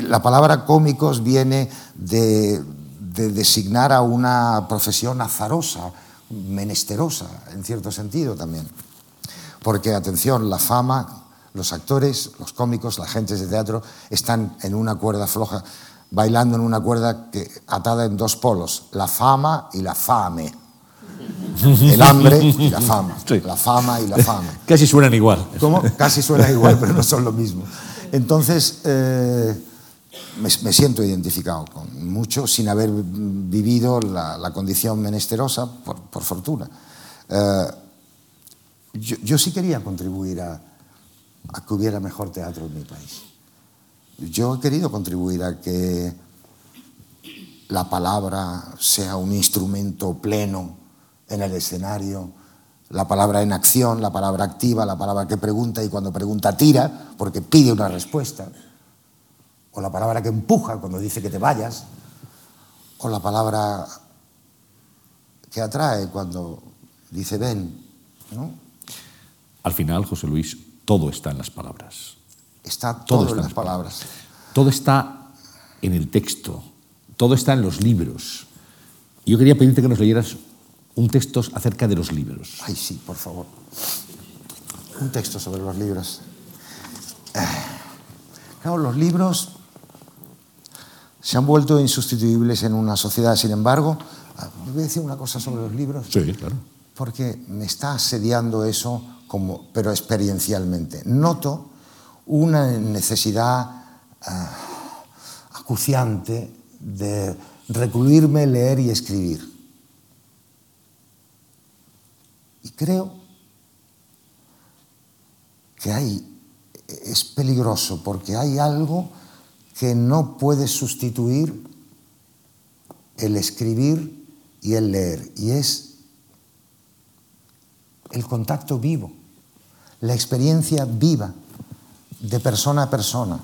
la palabra cómicos viene de, designar a una profesión azarosa, menesterosa, en cierto sentido también. Porque, atención, la fama, los actores, los cómicos, la gente de teatro están en una cuerda floja, bailando en una cuerda que, atada en dos polos, la fama y la fame. El hambre y la fama. La fama y la fama. Casi suenan igual. ¿Cómo? Casi suenan igual, pero no son lo mismo. Entonces, eh, me, siento identificado con mucho sin haber vivido la, condición menesterosa, por, fortuna. Eh, yo, sí quería contribuir a, que hubiera mejor teatro en mi país. Yo he querido contribuir a que la palabra sea un instrumento pleno en el escenario, la palabra en acción, la palabra activa, la palabra que pregunta y cuando pregunta tira, porque pide una respuesta o la palabra que empuja cuando dice que te vayas, o la palabra que atrae cuando dice ven. ¿no? Al final, José Luis, todo está en las palabras. Está todo, en las palabras. Todo está en el texto, todo está en los libros. Yo quería pedirte que nos leyeras un texto acerca de los libros. Ay, sí, por favor. Un texto sobre los libros. Eh, claro, los libros se han vuelto insustituibles en una sociedad. Sin embargo, ah, voy a decir una cosa sobre los libros. Sí, claro. Porque me está asediando eso, como, pero experiencialmente. Noto una necesidad ah, acuciante de recluirme, leer y escribir. Y creo que hay, es peligroso porque hay algo que no puede sustituir el escribir y el leer, y es el contacto vivo, la experiencia viva de persona a persona,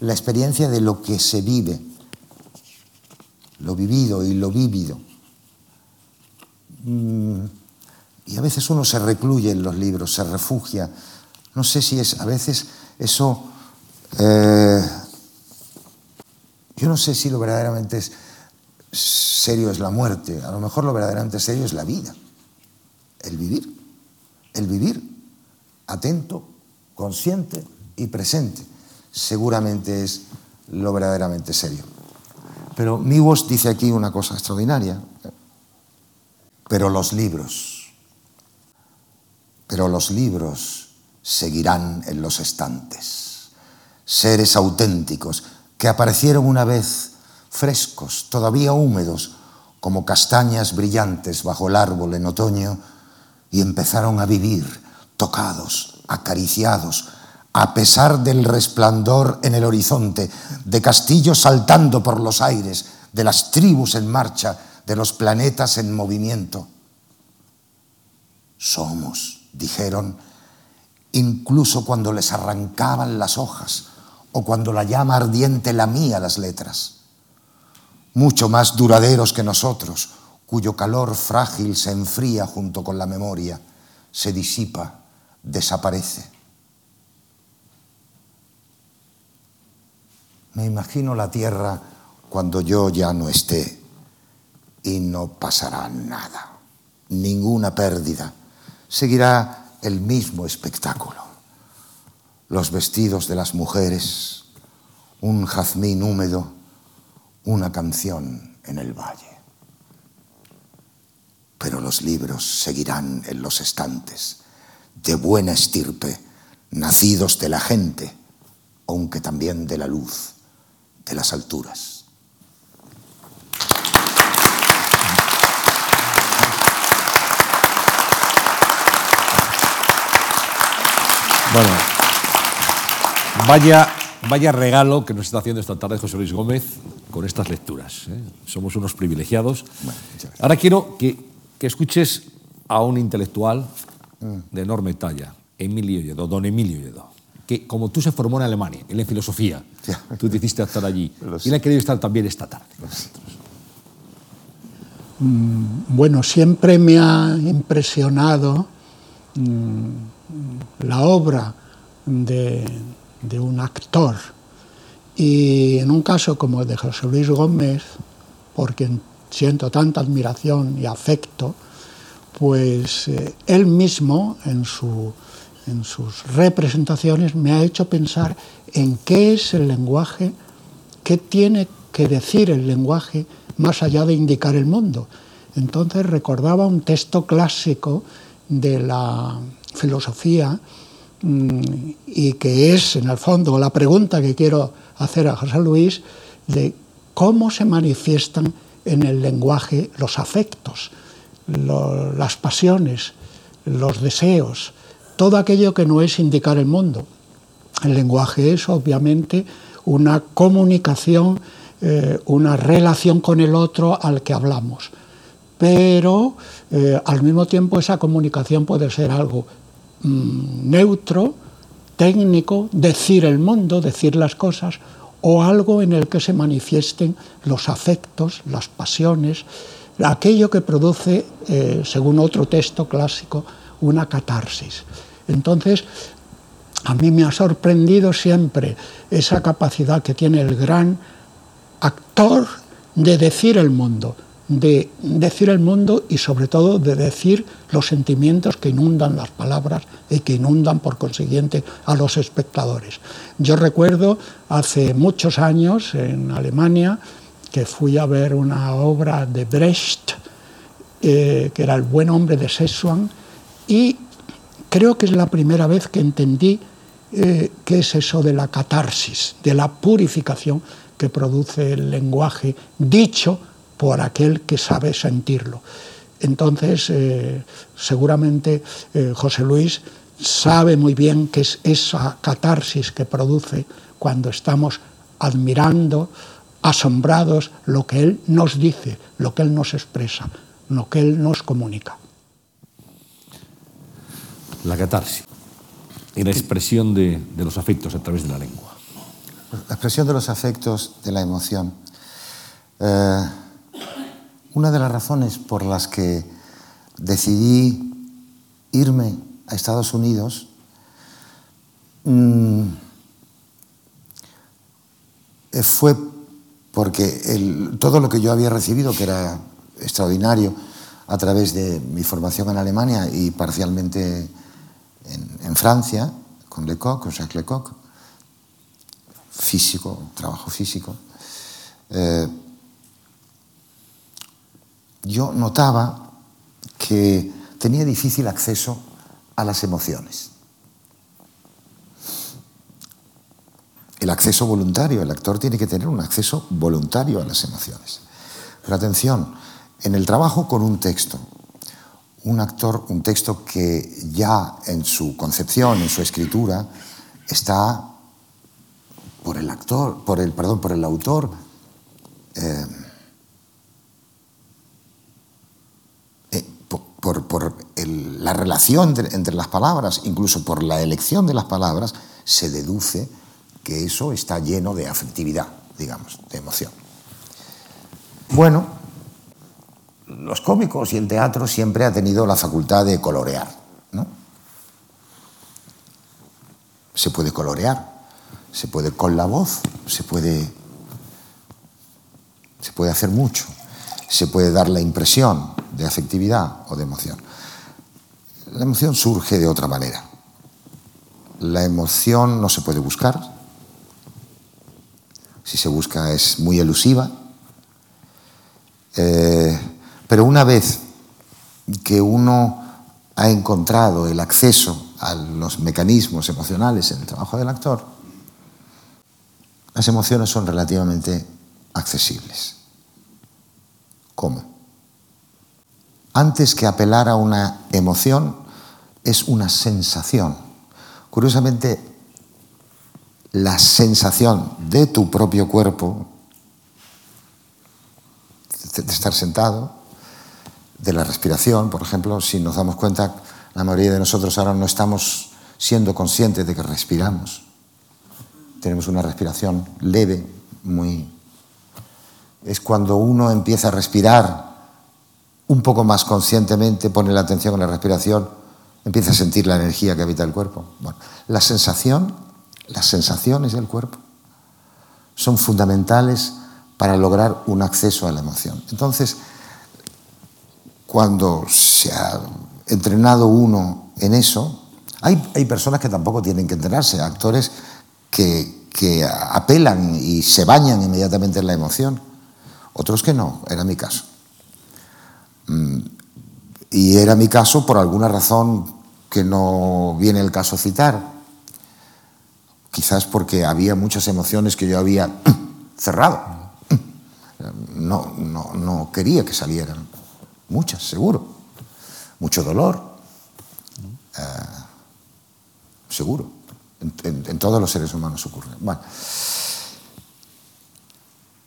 la experiencia de lo que se vive, lo vivido y lo vívido. Mm, y a veces uno se recluye en los libros, se refugia. No sé si es, a veces eso, eh, yo no sé si lo verdaderamente serio es la muerte, a lo mejor lo verdaderamente serio es la vida, el vivir, el vivir atento, consciente y presente, seguramente es lo verdaderamente serio. Pero Miwos dice aquí una cosa extraordinaria, pero los libros, pero los libros seguirán en los estantes, seres auténticos que aparecieron una vez frescos, todavía húmedos, como castañas brillantes bajo el árbol en otoño, y empezaron a vivir tocados, acariciados, a pesar del resplandor en el horizonte, de castillos saltando por los aires, de las tribus en marcha, de los planetas en movimiento. Somos, dijeron, incluso cuando les arrancaban las hojas o cuando la llama ardiente lamía las letras mucho más duraderos que nosotros, cuyo calor frágil se enfría junto con la memoria, se disipa, desaparece. Me imagino la tierra cuando yo ya no esté y no pasará nada, ninguna pérdida. Seguirá el mismo espectáculo. Los vestidos de las mujeres, un jazmín húmedo, una canción en el valle. Pero los libros seguirán en los estantes, de buena estirpe, nacidos de la gente, aunque también de la luz, de las alturas. Bueno, vaya, vaya regalo que nos está haciendo esta tarde José Luis Gómez con estas lecturas. ¿eh? Somos unos privilegiados. Ahora quiero que, que, escuches a un intelectual mm. de enorme talla, Emilio Lledó, don Emilio Lledó, que como tú se formó en Alemania, él en filosofía, tú decidiste estar allí, y él ha querido estar también esta tarde. Mm, bueno, siempre me ha impresionado mm, la obra de, de un actor y en un caso como el de José Luis Gómez, por quien siento tanta admiración y afecto, pues eh, él mismo en, su, en sus representaciones me ha hecho pensar en qué es el lenguaje, qué tiene que decir el lenguaje más allá de indicar el mundo. Entonces recordaba un texto clásico de la filosofía y que es, en el fondo, la pregunta que quiero hacer a José Luis de cómo se manifiestan en el lenguaje los afectos, las pasiones, los deseos, todo aquello que no es indicar el mundo. El lenguaje es obviamente una comunicación, eh, una relación con el otro al que hablamos. Pero eh, al mismo tiempo esa comunicación puede ser algo mm, neutro, técnico, decir el mundo, decir las cosas, o algo en el que se manifiesten los afectos, las pasiones, aquello que produce, eh, según otro texto clásico, una catarsis. Entonces, a mí me ha sorprendido siempre esa capacidad que tiene el gran actor de decir el mundo, de decir el mundo y sobre todo de decir los sentimientos que inundan las palabras y que inundan por consiguiente a los espectadores. Yo recuerdo hace muchos años en Alemania que fui a ver una obra de Brecht, eh, que era El buen hombre de Sessuan, y creo que es la primera vez que entendí eh, qué es eso de la catarsis, de la purificación que produce el lenguaje dicho por aquel que sabe sentirlo. Entonces, eh, seguramente eh, José Luis sabe muy bien que es esa catarsis que produce cuando estamos admirando, asombrados, lo que Él nos dice, lo que Él nos expresa, lo que Él nos comunica. La catarsis. en la expresión de, de los afectos a través de la lengua. La expresión de los afectos, de la emoción. Eh, una de las razones por las que decidí irme a Estados Unidos mmm, fue porque todo lo que yo había recibido, que era extraordinario, a través de mi formación en Alemania y parcialmente en, en Francia, con Lecoq, con Jacques Lecoq, físico, trabajo físico, eh, yo notaba que tenía difícil acceso a las emociones. El acceso voluntario, el actor tiene que tener un acceso voluntario a las emociones. Pero atención, en el trabajo con un texto, un actor, un texto que ya en su concepción, en su escritura, está por el actor, por el, perdón, por el autor, eh, eh, por, la relación entre las palabras, incluso por la elección de las palabras, se deduce que eso está lleno de afectividad, digamos, de emoción. Bueno, los cómicos y el teatro siempre ha tenido la facultad de colorear, ¿no? Se puede colorear, se puede con la voz, se puede, se puede hacer mucho, se puede dar la impresión de afectividad o de emoción. La emoción surge de otra manera. La emoción no se puede buscar. Si se busca es muy elusiva. Eh, pero una vez que uno ha encontrado el acceso a los mecanismos emocionales en el trabajo del actor, las emociones son relativamente accesibles. ¿Cómo? Antes que apelar a una emoción, es una sensación. Curiosamente, la sensación de tu propio cuerpo, de estar sentado, de la respiración, por ejemplo, si nos damos cuenta, la mayoría de nosotros ahora no estamos siendo conscientes de que respiramos tenemos una respiración leve, muy... Es cuando uno empieza a respirar un poco más conscientemente, pone la atención en la respiración, empieza a sentir la energía que habita el cuerpo. Bueno, la sensación, las sensaciones del cuerpo son fundamentales para lograr un acceso a la emoción. Entonces, cuando se ha entrenado uno en eso, hay, hay personas que tampoco tienen que entrenarse, actores que, que apelan y se bañan inmediatamente en la emoción, otros que no, era mi caso. Mm, y era mi caso por alguna razón que no viene el caso citar, quizás porque había muchas emociones que yo había cerrado. No, no, no quería que salieran, muchas, seguro. Mucho dolor, eh, seguro. En, en, todos los seres humanos ocurre. Bueno,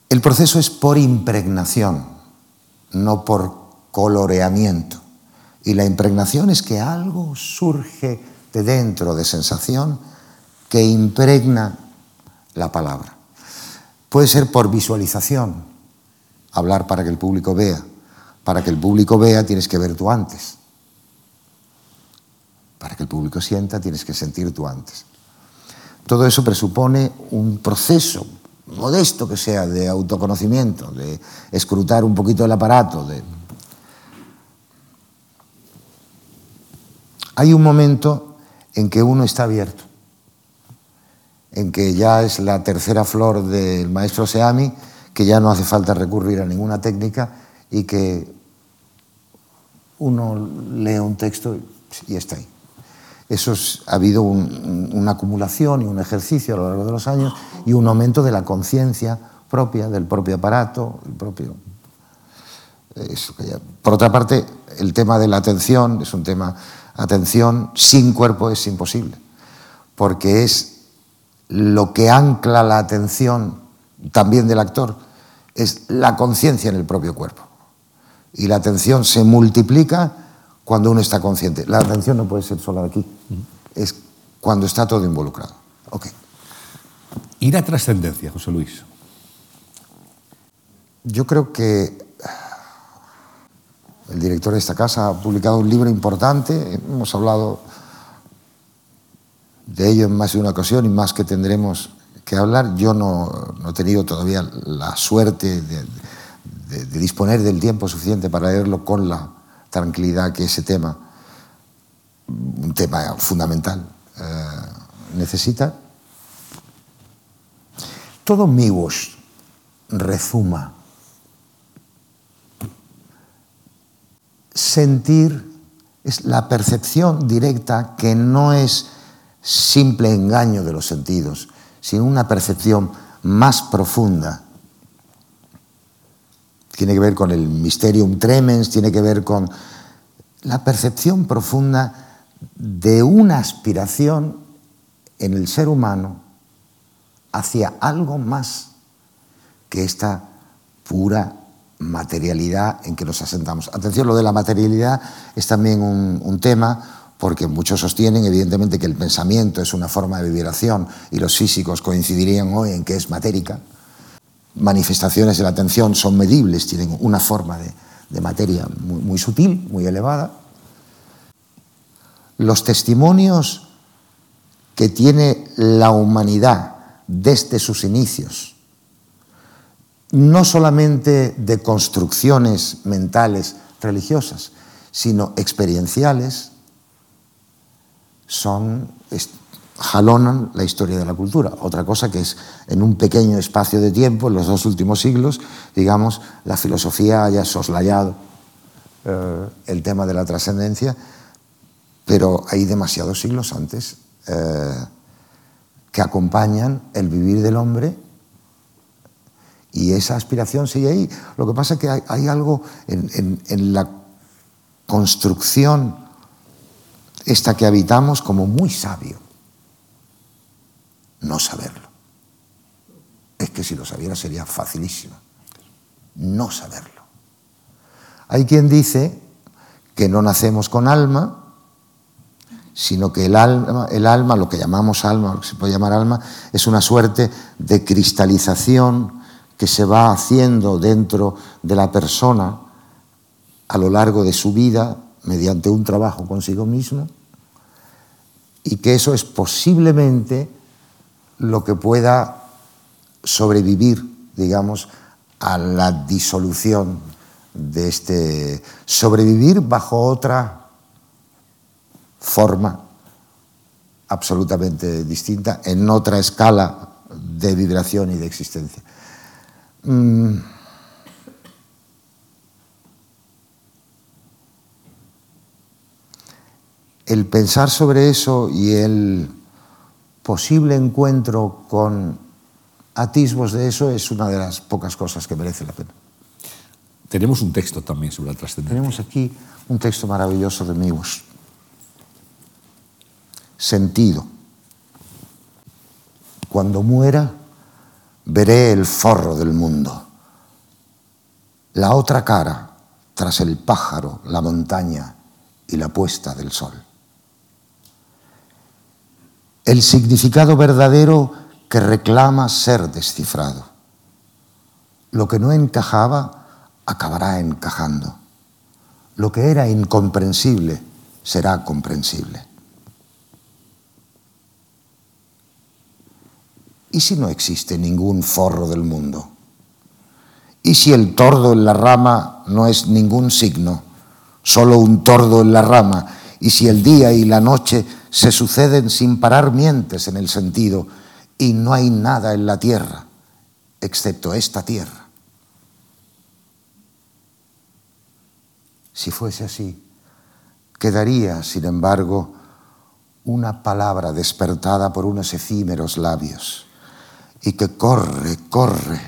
el proceso es por impregnación, no por coloreamiento. Y la impregnación es que algo surge de dentro de sensación que impregna la palabra. Puede ser por visualización, hablar para que el público vea. Para que el público vea tienes que ver tú antes. Para que el público sienta tienes que sentir tú antes. Todo eso presupone un proceso modesto que sea de autoconocimiento, de escrutar un poquito el aparato. De... Hay un momento en que uno está abierto, en que ya es la tercera flor del maestro Seami, que ya no hace falta recurrir a ninguna técnica y que uno lee un texto y está ahí. Eso es, ha habido un, una acumulación y un ejercicio a lo largo de los años y un aumento de la conciencia propia, del propio aparato, el propio... Por otra parte, el tema de la atención es un tema... Atención sin cuerpo es imposible, porque es lo que ancla la atención también del actor, es la conciencia en el propio cuerpo. Y la atención se multiplica cuando uno está consciente. La atención no puede ser solo aquí, es cuando está todo involucrado. Ok. ¿Y la trascendencia, José Luis? Yo creo que el director de esta casa ha publicado un libro importante, hemos hablado de ello en más de una ocasión y más que tendremos que hablar. Yo no, he tenido todavía la suerte de, disponer del tiempo suficiente para leerlo con la tranquilidad que ese tema, un tema fundamental, eh, necesita. Todo miłość rezuma. Sentir es la percepción directa que no es simple engaño de los sentidos, sino una percepción más profunda. Tiene que ver con el mysterium tremens, tiene que ver con la percepción profunda de una aspiración en el ser humano hacia algo más que esta pura materialidad en que nos asentamos. Atención, lo de la materialidad es también un, tema porque muchos sostienen evidentemente que el pensamiento es una forma de vibración y los físicos coincidirían hoy en que es matérica. Manifestaciones de la atención son medibles, tienen una forma de, de materia muy, sutil, muy elevada. Los testimonios que tiene la humanidad desde sus inicios, no solamente de construcciones mentales religiosas, sino experienciales, son, jalonan la historia de la cultura. Otra cosa que es en un pequeño espacio de tiempo, en los dos últimos siglos, digamos, la filosofía haya soslayado eh, el tema de la trascendencia, pero hay demasiados siglos antes eh, que acompañan el vivir del hombre y esa aspiración sigue ahí. Lo que pasa es que hay, algo en, en, en la construcción esta que habitamos como muy sabio. No saberlo. Es que si lo sabiera sería facilísimo. No saberlo. Hay quien dice que no nacemos con alma, sino que el alma, el alma, lo que llamamos alma, lo que se puede llamar alma, es una suerte de cristalización que se va haciendo dentro de la persona a lo largo de su vida mediante un trabajo consigo mismo y que eso es posiblemente lo que pueda sobrevivir, digamos, a la disolución de este sobrevivir bajo otra forma absolutamente distinta, en otra escala de vibración y de existencia. Mm. el pensar sobre eso y el posible encuentro con atisbos de eso es una de las pocas cosas que merece la pena. Tenemos un texto también sobre la trascendencia. Tenemos aquí un texto maravilloso de Migos. Sentido. Cuando muera, veré el forro del mundo. La otra cara, tras el pájaro, la montaña y la puesta del sol el significado verdadero que reclama ser descifrado. Lo que no encajaba acabará encajando. Lo que era incomprensible será comprensible. ¿Y si no existe ningún forro del mundo? ¿Y si el tordo en la rama no es ningún signo, solo un tordo en la rama? ¿Y si el día y la noche se suceden sin parar mientes en el sentido y no hay nada en la tierra excepto esta tierra. Si fuese así, quedaría, sin embargo, una palabra despertada por unos efímeros labios y que corre, corre,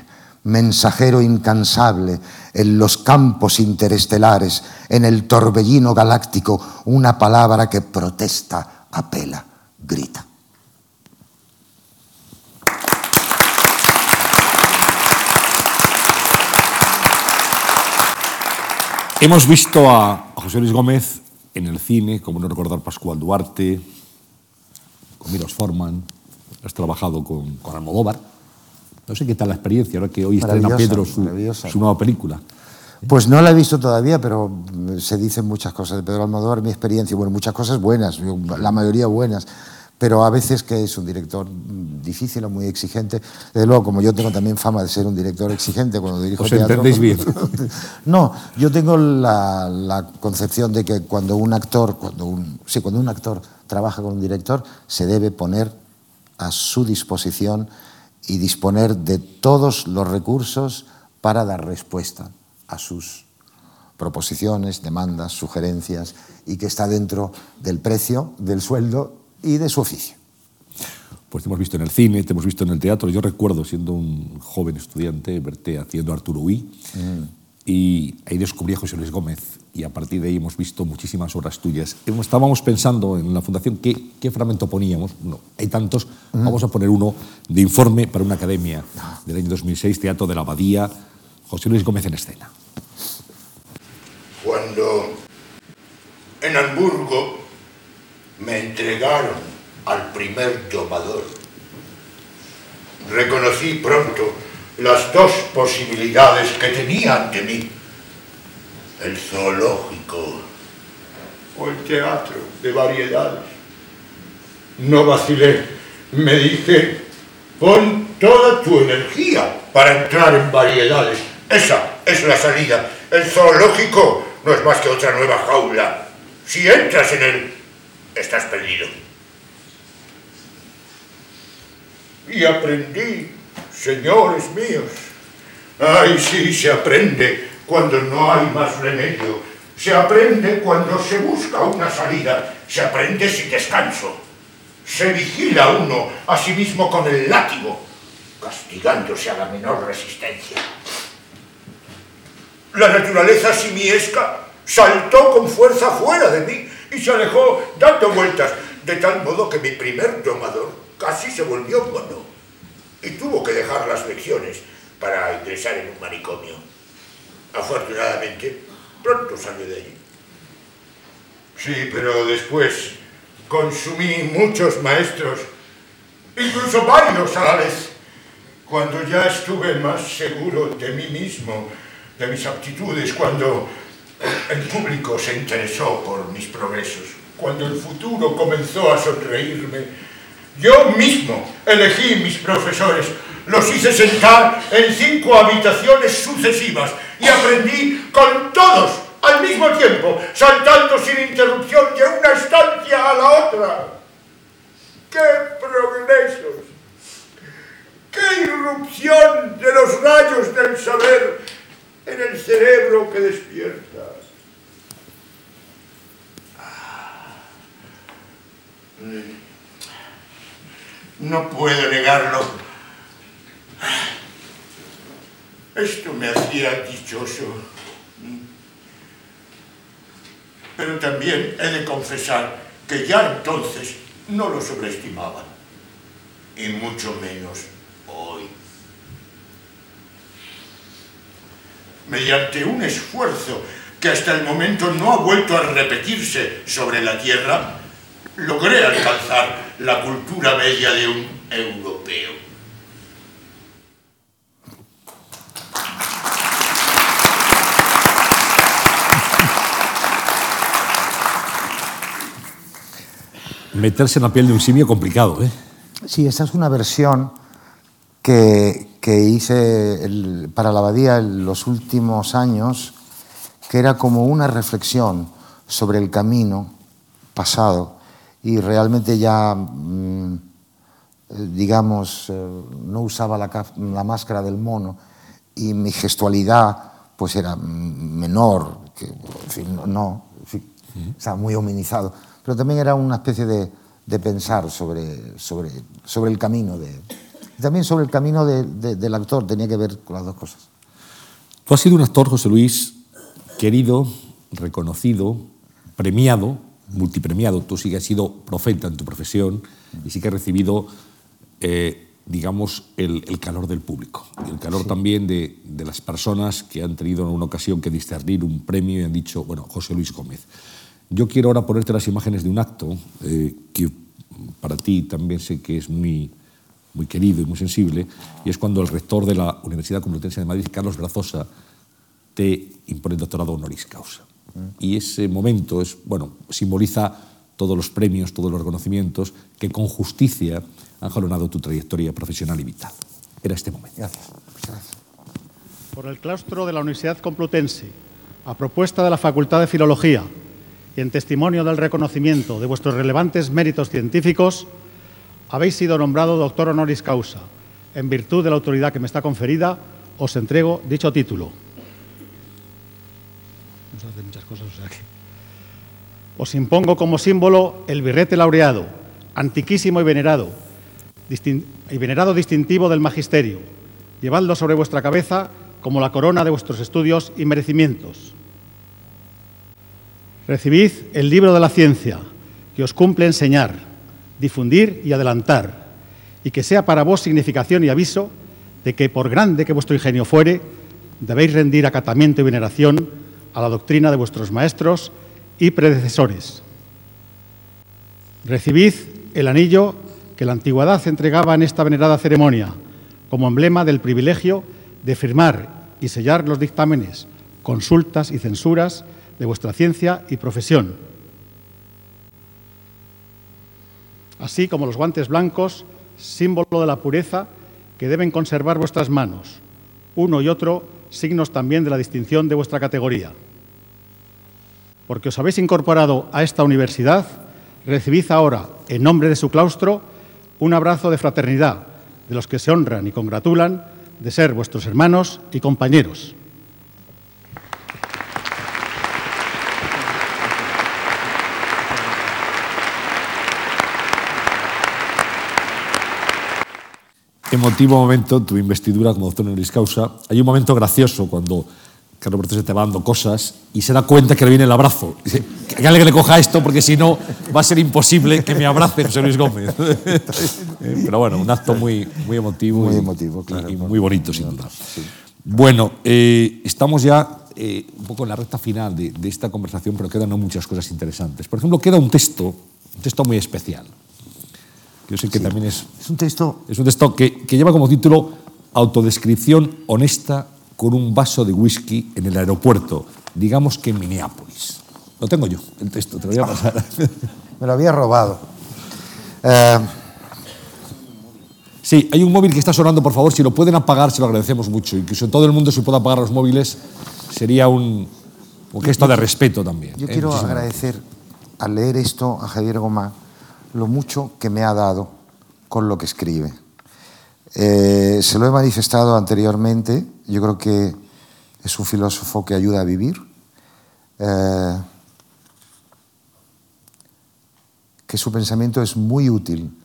mensajero incansable en los campos interestelares, en el torbellino galáctico, una palabra que protesta apela, grita. Hemos visto a José Luis Gómez en el cine, como no recordar Pascual Duarte, con Milos Forman, has trabajado con, con Almodóvar. No sé qué tal la experiencia, ahora que hoy estrena Pedro su, su nueva película. Pues no la he visto todavía, pero se dicen muchas cosas de Pedro Almodóvar, mi experiencia, bueno, muchas cosas buenas, la mayoría buenas, pero a veces que es un director difícil o muy exigente. Desde luego, como yo tengo también fama de ser un director exigente cuando dirijo Os teatro. entendéis bien. No, yo tengo la, la concepción de que cuando un actor, cuando un, sí, cuando un actor trabaja con un director, se debe poner a su disposición y disponer de todos los recursos para dar respuesta a sus proposiciones, demandas, sugerencias y que está dentro del precio, del sueldo y de su oficio. Pues te hemos visto en el cine, te hemos visto en el teatro. Yo recuerdo, siendo un joven estudiante, verte haciendo Arturo Uí. Y ahí descubrí a José Luis Gómez. Y a partir de ahí hemos visto muchísimas obras tuyas. Estábamos pensando en la Fundación qué, qué fragmento poníamos. No, hay tantos. Vamos a poner uno de informe para una academia del año 2006, Teatro de la Abadía. José Luis Gómez en escena. Cuando en Hamburgo me entregaron al primer domador, reconocí pronto las dos posibilidades que tenía ante mí, el zoológico o el teatro de variedades. No vacilé, me dije, pon toda tu energía para entrar en variedades. Esa es la salida. El zoológico no es más que otra nueva jaula. Si entras en él, estás perdido. Y aprendí, señores míos. Ay, sí, se aprende cuando no hay más remedio. Se aprende cuando se busca una salida. Se aprende sin descanso. Se vigila uno a sí mismo con el látigo, castigándose a la menor resistencia. La naturaleza simiesca saltó con fuerza fuera de mí y se alejó dando vueltas, de tal modo que mi primer domador casi se volvió mono y tuvo que dejar las lecciones para ingresar en un manicomio. Afortunadamente, pronto salió de allí. Sí, pero después consumí muchos maestros, incluso varios a la vez, cuando ya estuve más seguro de mí mismo, de mis aptitudes, cuando el público se interesó por mis progresos, cuando el futuro comenzó a sonreírme, yo mismo elegí mis profesores, los hice sentar en cinco habitaciones sucesivas y aprendí con todos al mismo tiempo, saltando sin interrupción de una estancia a la otra. ¡Qué progresos! ¡Qué irrupción de los rayos del saber en el cerebro que despierta! No puedo negarlo. Esto me hacía dichoso. Pero también he de confesar que ya entonces no lo sobreestimaba. Y mucho menos hoy. Mediante un esfuerzo que hasta el momento no ha vuelto a repetirse sobre la Tierra, logré alcanzar la cultura media de un europeo. Meterse en la piel de un simio complicado, ¿eh? Sí, esta es una versión que, que hice el- para la abadía en los últimos años, que era como una reflexión sobre el camino pasado. Y realmente ya, mm, eh, digamos, eh, no usaba la, la máscara del mono. Y mi gestualidad pues era mm, menor, que, en fin, no, en fin, estaba muy hominizado, pero también era una especie de, de pensar sobre, sobre, sobre el camino, de, también sobre el camino de- de- del actor, tenía que ver con las dos cosas. Tú has sido un actor, José Luis, querido, reconocido, premiado, multipremiado. Tú sí que has sido profeta en tu profesión y sí que has recibido, eh, digamos, el, el calor del público. El calor también de, de las personas que han tenido en una ocasión que discernir un premio y han dicho, bueno, José Luis Gómez. Yo quiero ahora ponerte las imágenes de un acto eh, que para ti también sé que es muy, muy querido y muy sensible, y es cuando el rector de la Universidad Complutense de Madrid, Carlos Brazosa, te impone el doctorado honoris causa. Y ese momento es, bueno, simboliza todos los premios, todos los reconocimientos que con justicia han jalonado tu trayectoria profesional y vital. Era este momento. Gracias. Gracias. Por el claustro de la Universidad Complutense, a propuesta de la Facultad de Filología y en testimonio del reconocimiento de vuestros relevantes méritos científicos, habéis sido nombrado doctor honoris causa. En virtud de la autoridad que me está conferida, os entrego dicho título. Os impongo como símbolo el birrete laureado, antiquísimo y venerado, y venerado distintivo del magisterio. Llevadlo sobre vuestra cabeza como la corona de vuestros estudios y merecimientos. Recibid el libro de la ciencia, que os cumple enseñar, difundir y adelantar, y que sea para vos significación y aviso de que, por grande que vuestro ingenio fuere, debéis rendir acatamiento y veneración a la doctrina de vuestros maestros y predecesores. Recibid el anillo que la antigüedad entregaba en esta venerada ceremonia como emblema del privilegio de firmar y sellar los dictámenes, consultas y censuras de vuestra ciencia y profesión, así como los guantes blancos, símbolo de la pureza que deben conservar vuestras manos, uno y otro signos también de la distinción de vuestra categoría. Porque os habéis incorporado a esta universidad, recibid ahora, en nombre de su claustro, un abrazo de fraternidad de los que se honran y congratulan de ser vuestros hermanos y compañeros. Emotivo momento, tu investidura como doctor honoris causa. Hay un momento gracioso cuando Carlos se te va dando cosas y se da cuenta que le viene el abrazo. Dice, que alguien que le coja esto porque si no va a ser imposible que me abrace José Luis Gómez. Eh, pero bueno, un acto muy, muy emotivo, Muy y- emotivo, claro, y, y por- muy bonito, sin duda. Bueno, eh, estamos ya eh, un poco en la recta final de, de esta conversación, pero quedan muchas cosas interesantes. Por ejemplo, queda un texto, un texto muy especial. Que Yo sé que también es Es un texto es un texto que, que lleva como título Autodescripción honesta con un vaso de whisky en el aeropuerto, digamos que en Minneapolis. Lo tengo yo, el texto, te lo voy a pasar. me lo había robado. Eh, Sí, hay un móvil que está sonando, por favor, si lo pueden apagar, se lo agradecemos mucho. Y que todo el mundo se pueda apagar los móviles, sería un, un gesto de respeto también. yo ¿eh? quiero Muchísimas agradecer al leer esto a Javier Gomá lo mucho que me ha dado con lo que escribe. Eh, se lo he manifestado anteriormente, yo creo que es un filósofo que ayuda a vivir, eh, que su pensamiento es muy útil,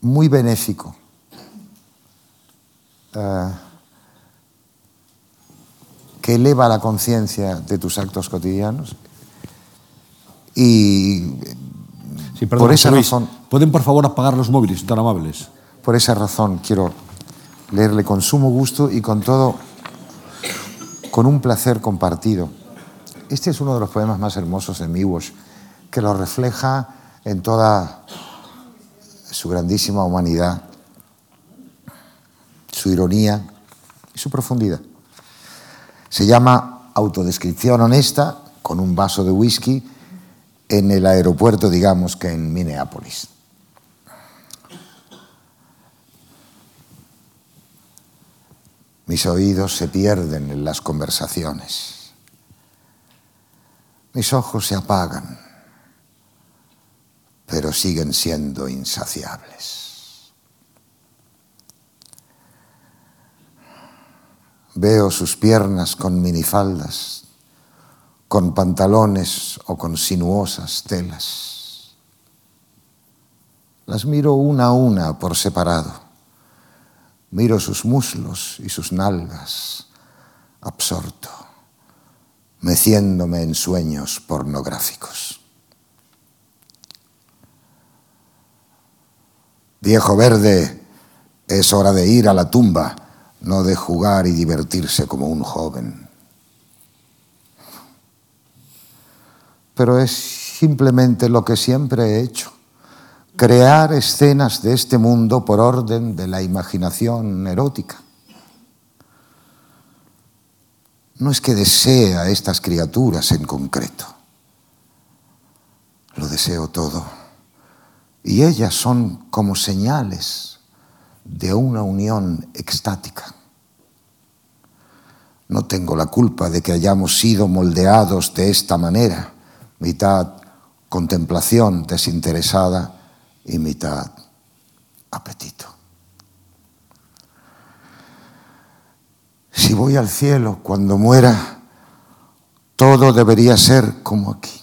muy benéfico. Eh, que eleva la conciencia de tus actos cotidianos y Sí, perdón, por esa Luis, razón ¿Pueden, por favor, apagar los móviles, tan amables? Por esa razón quiero leerle con sumo gusto y con todo, con un placer compartido. Este es uno de los poemas más hermosos de Miłosz, que lo refleja en toda su grandísima humanidad, su ironía y su profundidad. Se llama Autodescripción honesta con un vaso de whisky en el aeropuerto, digamos que en Minneapolis. Mis oídos se pierden en las conversaciones. Mis ojos se apagan, pero siguen siendo insaciables. Veo sus piernas con minifaldas, con pantalones o con sinuosas telas. Las miro una a una por separado. Miro sus muslos y sus nalgas, absorto, meciéndome en sueños pornográficos. Viejo verde, es hora de ir a la tumba, no de jugar y divertirse como un joven. Pero es simplemente lo que siempre he hecho, crear escenas de este mundo por orden de la imaginación erótica. No es que desee a estas criaturas en concreto, lo deseo todo. Y ellas son como señales de una unión extática. No tengo la culpa de que hayamos sido moldeados de esta manera, mitad contemplación desinteresada y mitad apetito. Si voy al cielo cuando muera, todo debería ser como aquí,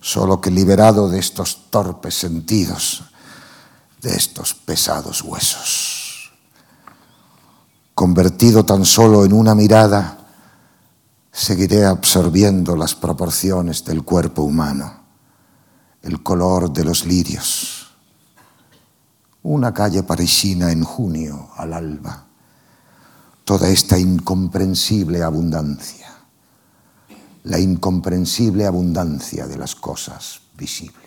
solo que liberado de estos torpes sentidos, de estos pesados huesos. Convertido tan solo en una mirada, seguiré absorbiendo las proporciones del cuerpo humano, el color de los lirios. Una calle parisina en junio al alba, toda esta incomprensible abundancia, la incomprensible abundancia de las cosas visibles.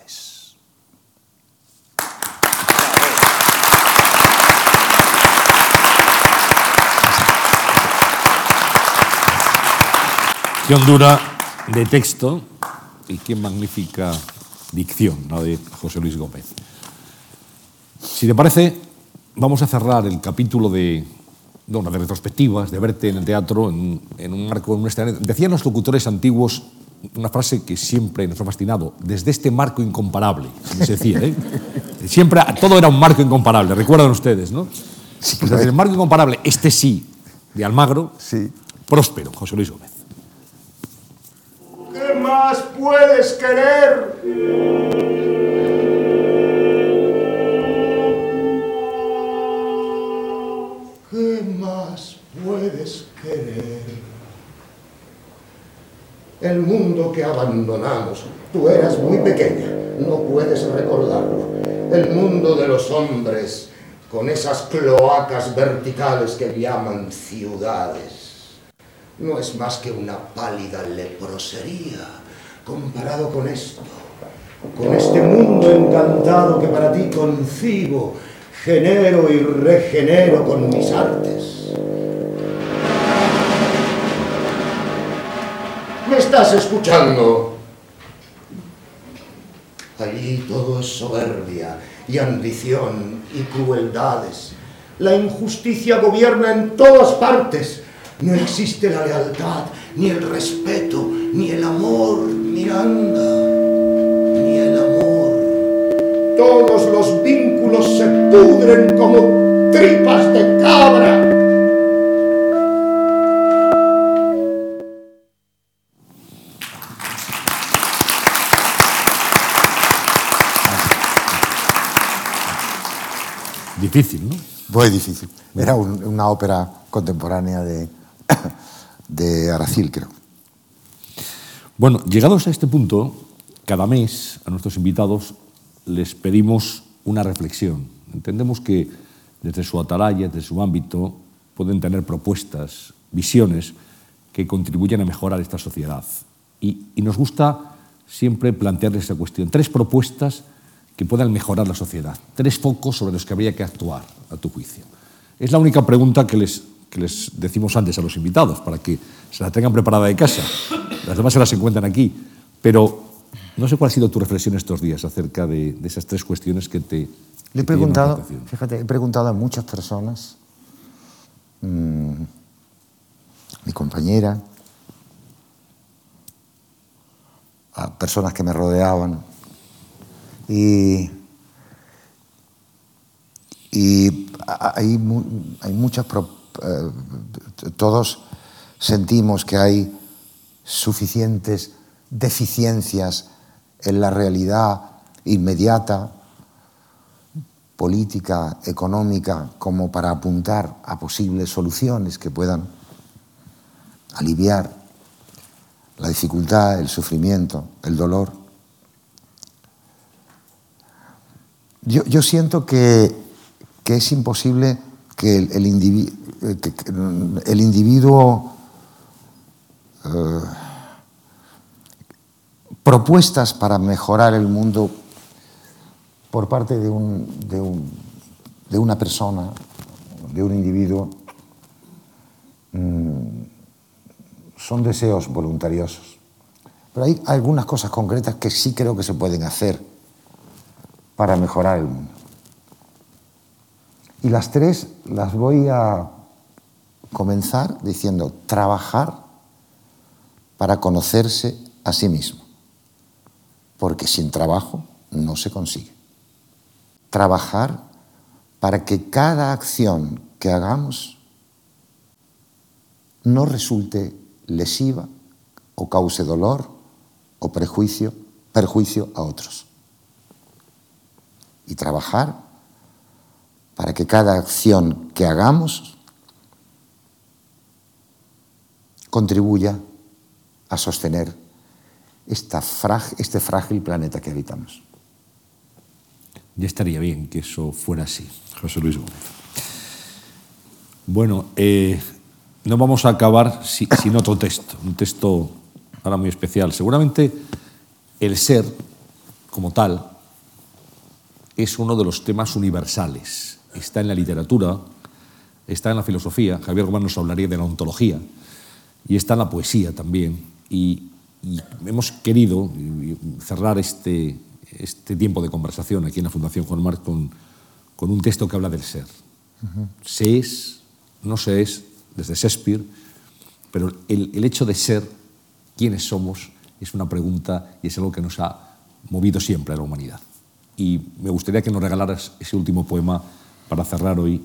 Qué hondura de texto y qué magnífica dicción, la de José Luis Gómez. Si te parece, vamos a cerrar el capítulo de, bueno, de retrospectivas, de verte en el teatro, en, en un marco, en un escenario. Decían los locutores antiguos una frase que siempre nos ha fascinado, desde este marco incomparable, se decía, ¿eh? Siempre todo era un marco incomparable, recuerdan ustedes, ¿no? Sí, Pues desde el marco incomparable, este sí, de Almagro, Sí. próspero, José Luis Gómez. ¿Qué más puedes querer? ¿Qué más puedes querer? El mundo que abandonamos, tú eras muy pequeña, no puedes recordarlo. El mundo de los hombres, con esas cloacas verticales que llaman ciudades no es más que una pálida leprosería comparado con esto, con este mundo encantado que para ti concibo, genero y regenero con mis artes. ¿Me estás escuchando? Allí todo es soberbia y ambición y crueldades. La injusticia gobierna en todas partes. No existe la lealtad, ni el respeto, ni el amor, Miranda, ni el amor. Todos los vínculos se pudren como tripas de cabra. Difícil, ¿no? Muy difícil. Era un- una ópera contemporánea de, de Aracil, creo. Bueno, llegados a este punto, cada mes a nuestros invitados les pedimos una reflexión. Entendemos que desde su atalaya, desde su ámbito, pueden tener propuestas, visiones que contribuyen a mejorar esta sociedad. Y, y nos gusta siempre plantearles esa cuestión. Tres propuestas que puedan mejorar la sociedad. Tres focos sobre los que habría que actuar, a tu juicio. Es la única pregunta que les, que les decimos antes a los invitados, para que se la tengan preparada de casa. Las demás se las encuentran aquí. Pero no sé cuál ha sido tu reflexión estos días acerca de, de esas tres cuestiones que te... Le he preguntado, fíjate, he preguntado a muchas personas, mm, mi compañera, a personas que me rodeaban, y, y hay, hay muchas, pro- eh, todos sentimos que hay suficientes deficiencias en la realidad inmediata, política, económica, como para apuntar a posibles soluciones que puedan aliviar la dificultad, el sufrimiento, el dolor. Yo, yo siento que, que es imposible que el, el indivi- eh, que- que el individuo eh, propuestas para mejorar el mundo por parte de, un, de, un, de una persona, de un individuo, mmm, son deseos voluntariosos. Pero hay algunas cosas concretas que sí creo que se pueden hacer para mejorar el mundo. Y las tres las voy a comenzar diciendo trabajar para conocerse a sí mismo, porque sin trabajo no se consigue. Trabajar para que cada acción que hagamos no resulte lesiva o cause dolor o prejuicio, perjuicio a otros. Y trabajar para que cada acción que hagamos contribuya a sostener esta frágil, este frágil planeta que habitamos. Ya estaría bien que eso fuera así, José Luis Gómez. Bueno, eh, no vamos a acabar si, sin otro texto, un texto ahora muy especial. Seguramente el ser, como tal, es uno de los temas universales. Está en la literatura, está en la filosofía, Javier Gómez nos hablaría de la ontología, y está en la poesía también. Y, y hemos querido cerrar este, este, tiempo de conversación aquí en la Fundación Juan Marc con, con un texto que habla del ser. Uh -huh. Se es, no se es, desde Shakespeare, pero el, el hecho de ser, quiénes somos, es una pregunta y es algo que nos ha movido siempre a la humanidad. Y me gustaría que nos regalaras ese último poema para cerrar hoy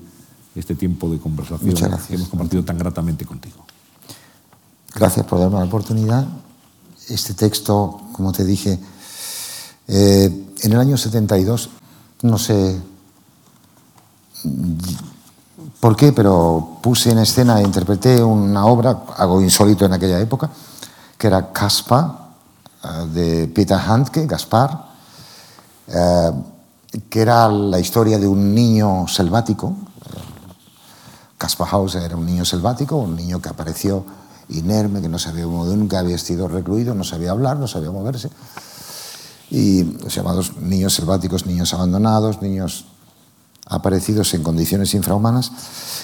este tiempo de conversación que hemos compartido tan gratamente contigo. Gracias por darme la oportunidad. Este texto, como te dije, eh, en el año 72, no sé por qué, pero puse en escena e interpreté una obra, algo insólito en aquella época, que era Caspa, de Peter Handke, Gaspar, eh, que era la historia de un niño selvático. Caspar Hauser era un niño selvático, un niño que apareció inerme, que no sabía nunca había sido recluido, no sabía hablar, no sabía moverse. Y los llamados niños selváticos, niños abandonados, niños aparecidos en condiciones infrahumanas.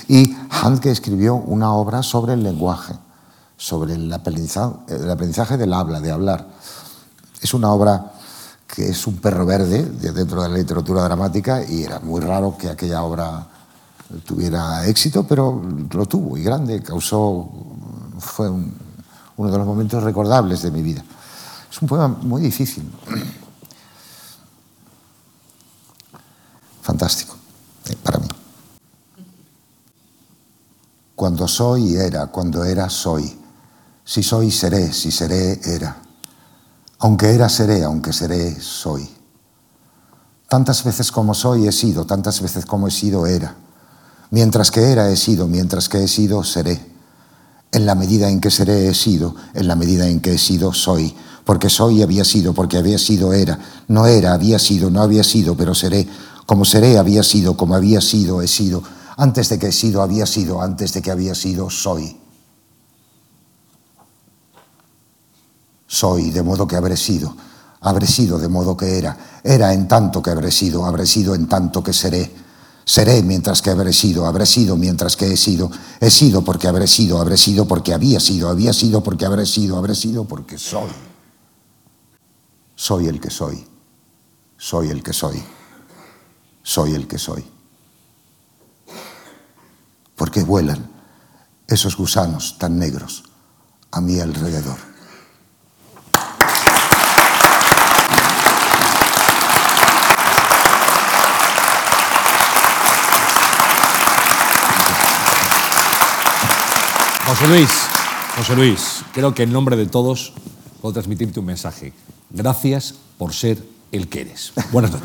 Y Handke escribió una obra sobre el lenguaje, sobre el aprendizaje, el aprendizaje del habla, de hablar. Es una obra que es un perro verde de dentro de la literatura dramática y era muy raro que aquella obra tuviera éxito, pero lo tuvo y grande, causó, fue un, uno de los momentos recordables de mi vida. Es un poema muy difícil, fantástico eh, para mí. Cuando soy, era, cuando era, soy. Si soy, seré, si seré, era. Aunque era, seré, aunque seré, soy. Tantas veces como soy, he sido, tantas veces como he sido, era. Mientras que era, he sido, mientras que he sido, seré. En la medida en que seré, he sido, en la medida en que he sido, soy. Porque soy, había sido, porque había sido, era. No era, había sido, no había sido, pero seré. Como seré, había sido, como había sido, he sido. Antes de que he sido, había sido, antes de que había sido, soy. Soy, de modo que habré sido. Habré sido de modo que era. Era en tanto que habré sido, habré sido en tanto que seré. Seré mientras que habré sido, habré sido mientras que he sido. He sido porque habré sido, habré sido porque había sido, había sido porque habré sido, habré sido porque soy. Soy el que soy. Soy el que soy. Soy el que soy. ¿Por qué vuelan esos gusanos tan negros a mi alrededor? José Luis, José Luis, creo que en nombre de todos puedo transmitirte un mensaje. Gracias por ser el que eres. Buenas noches.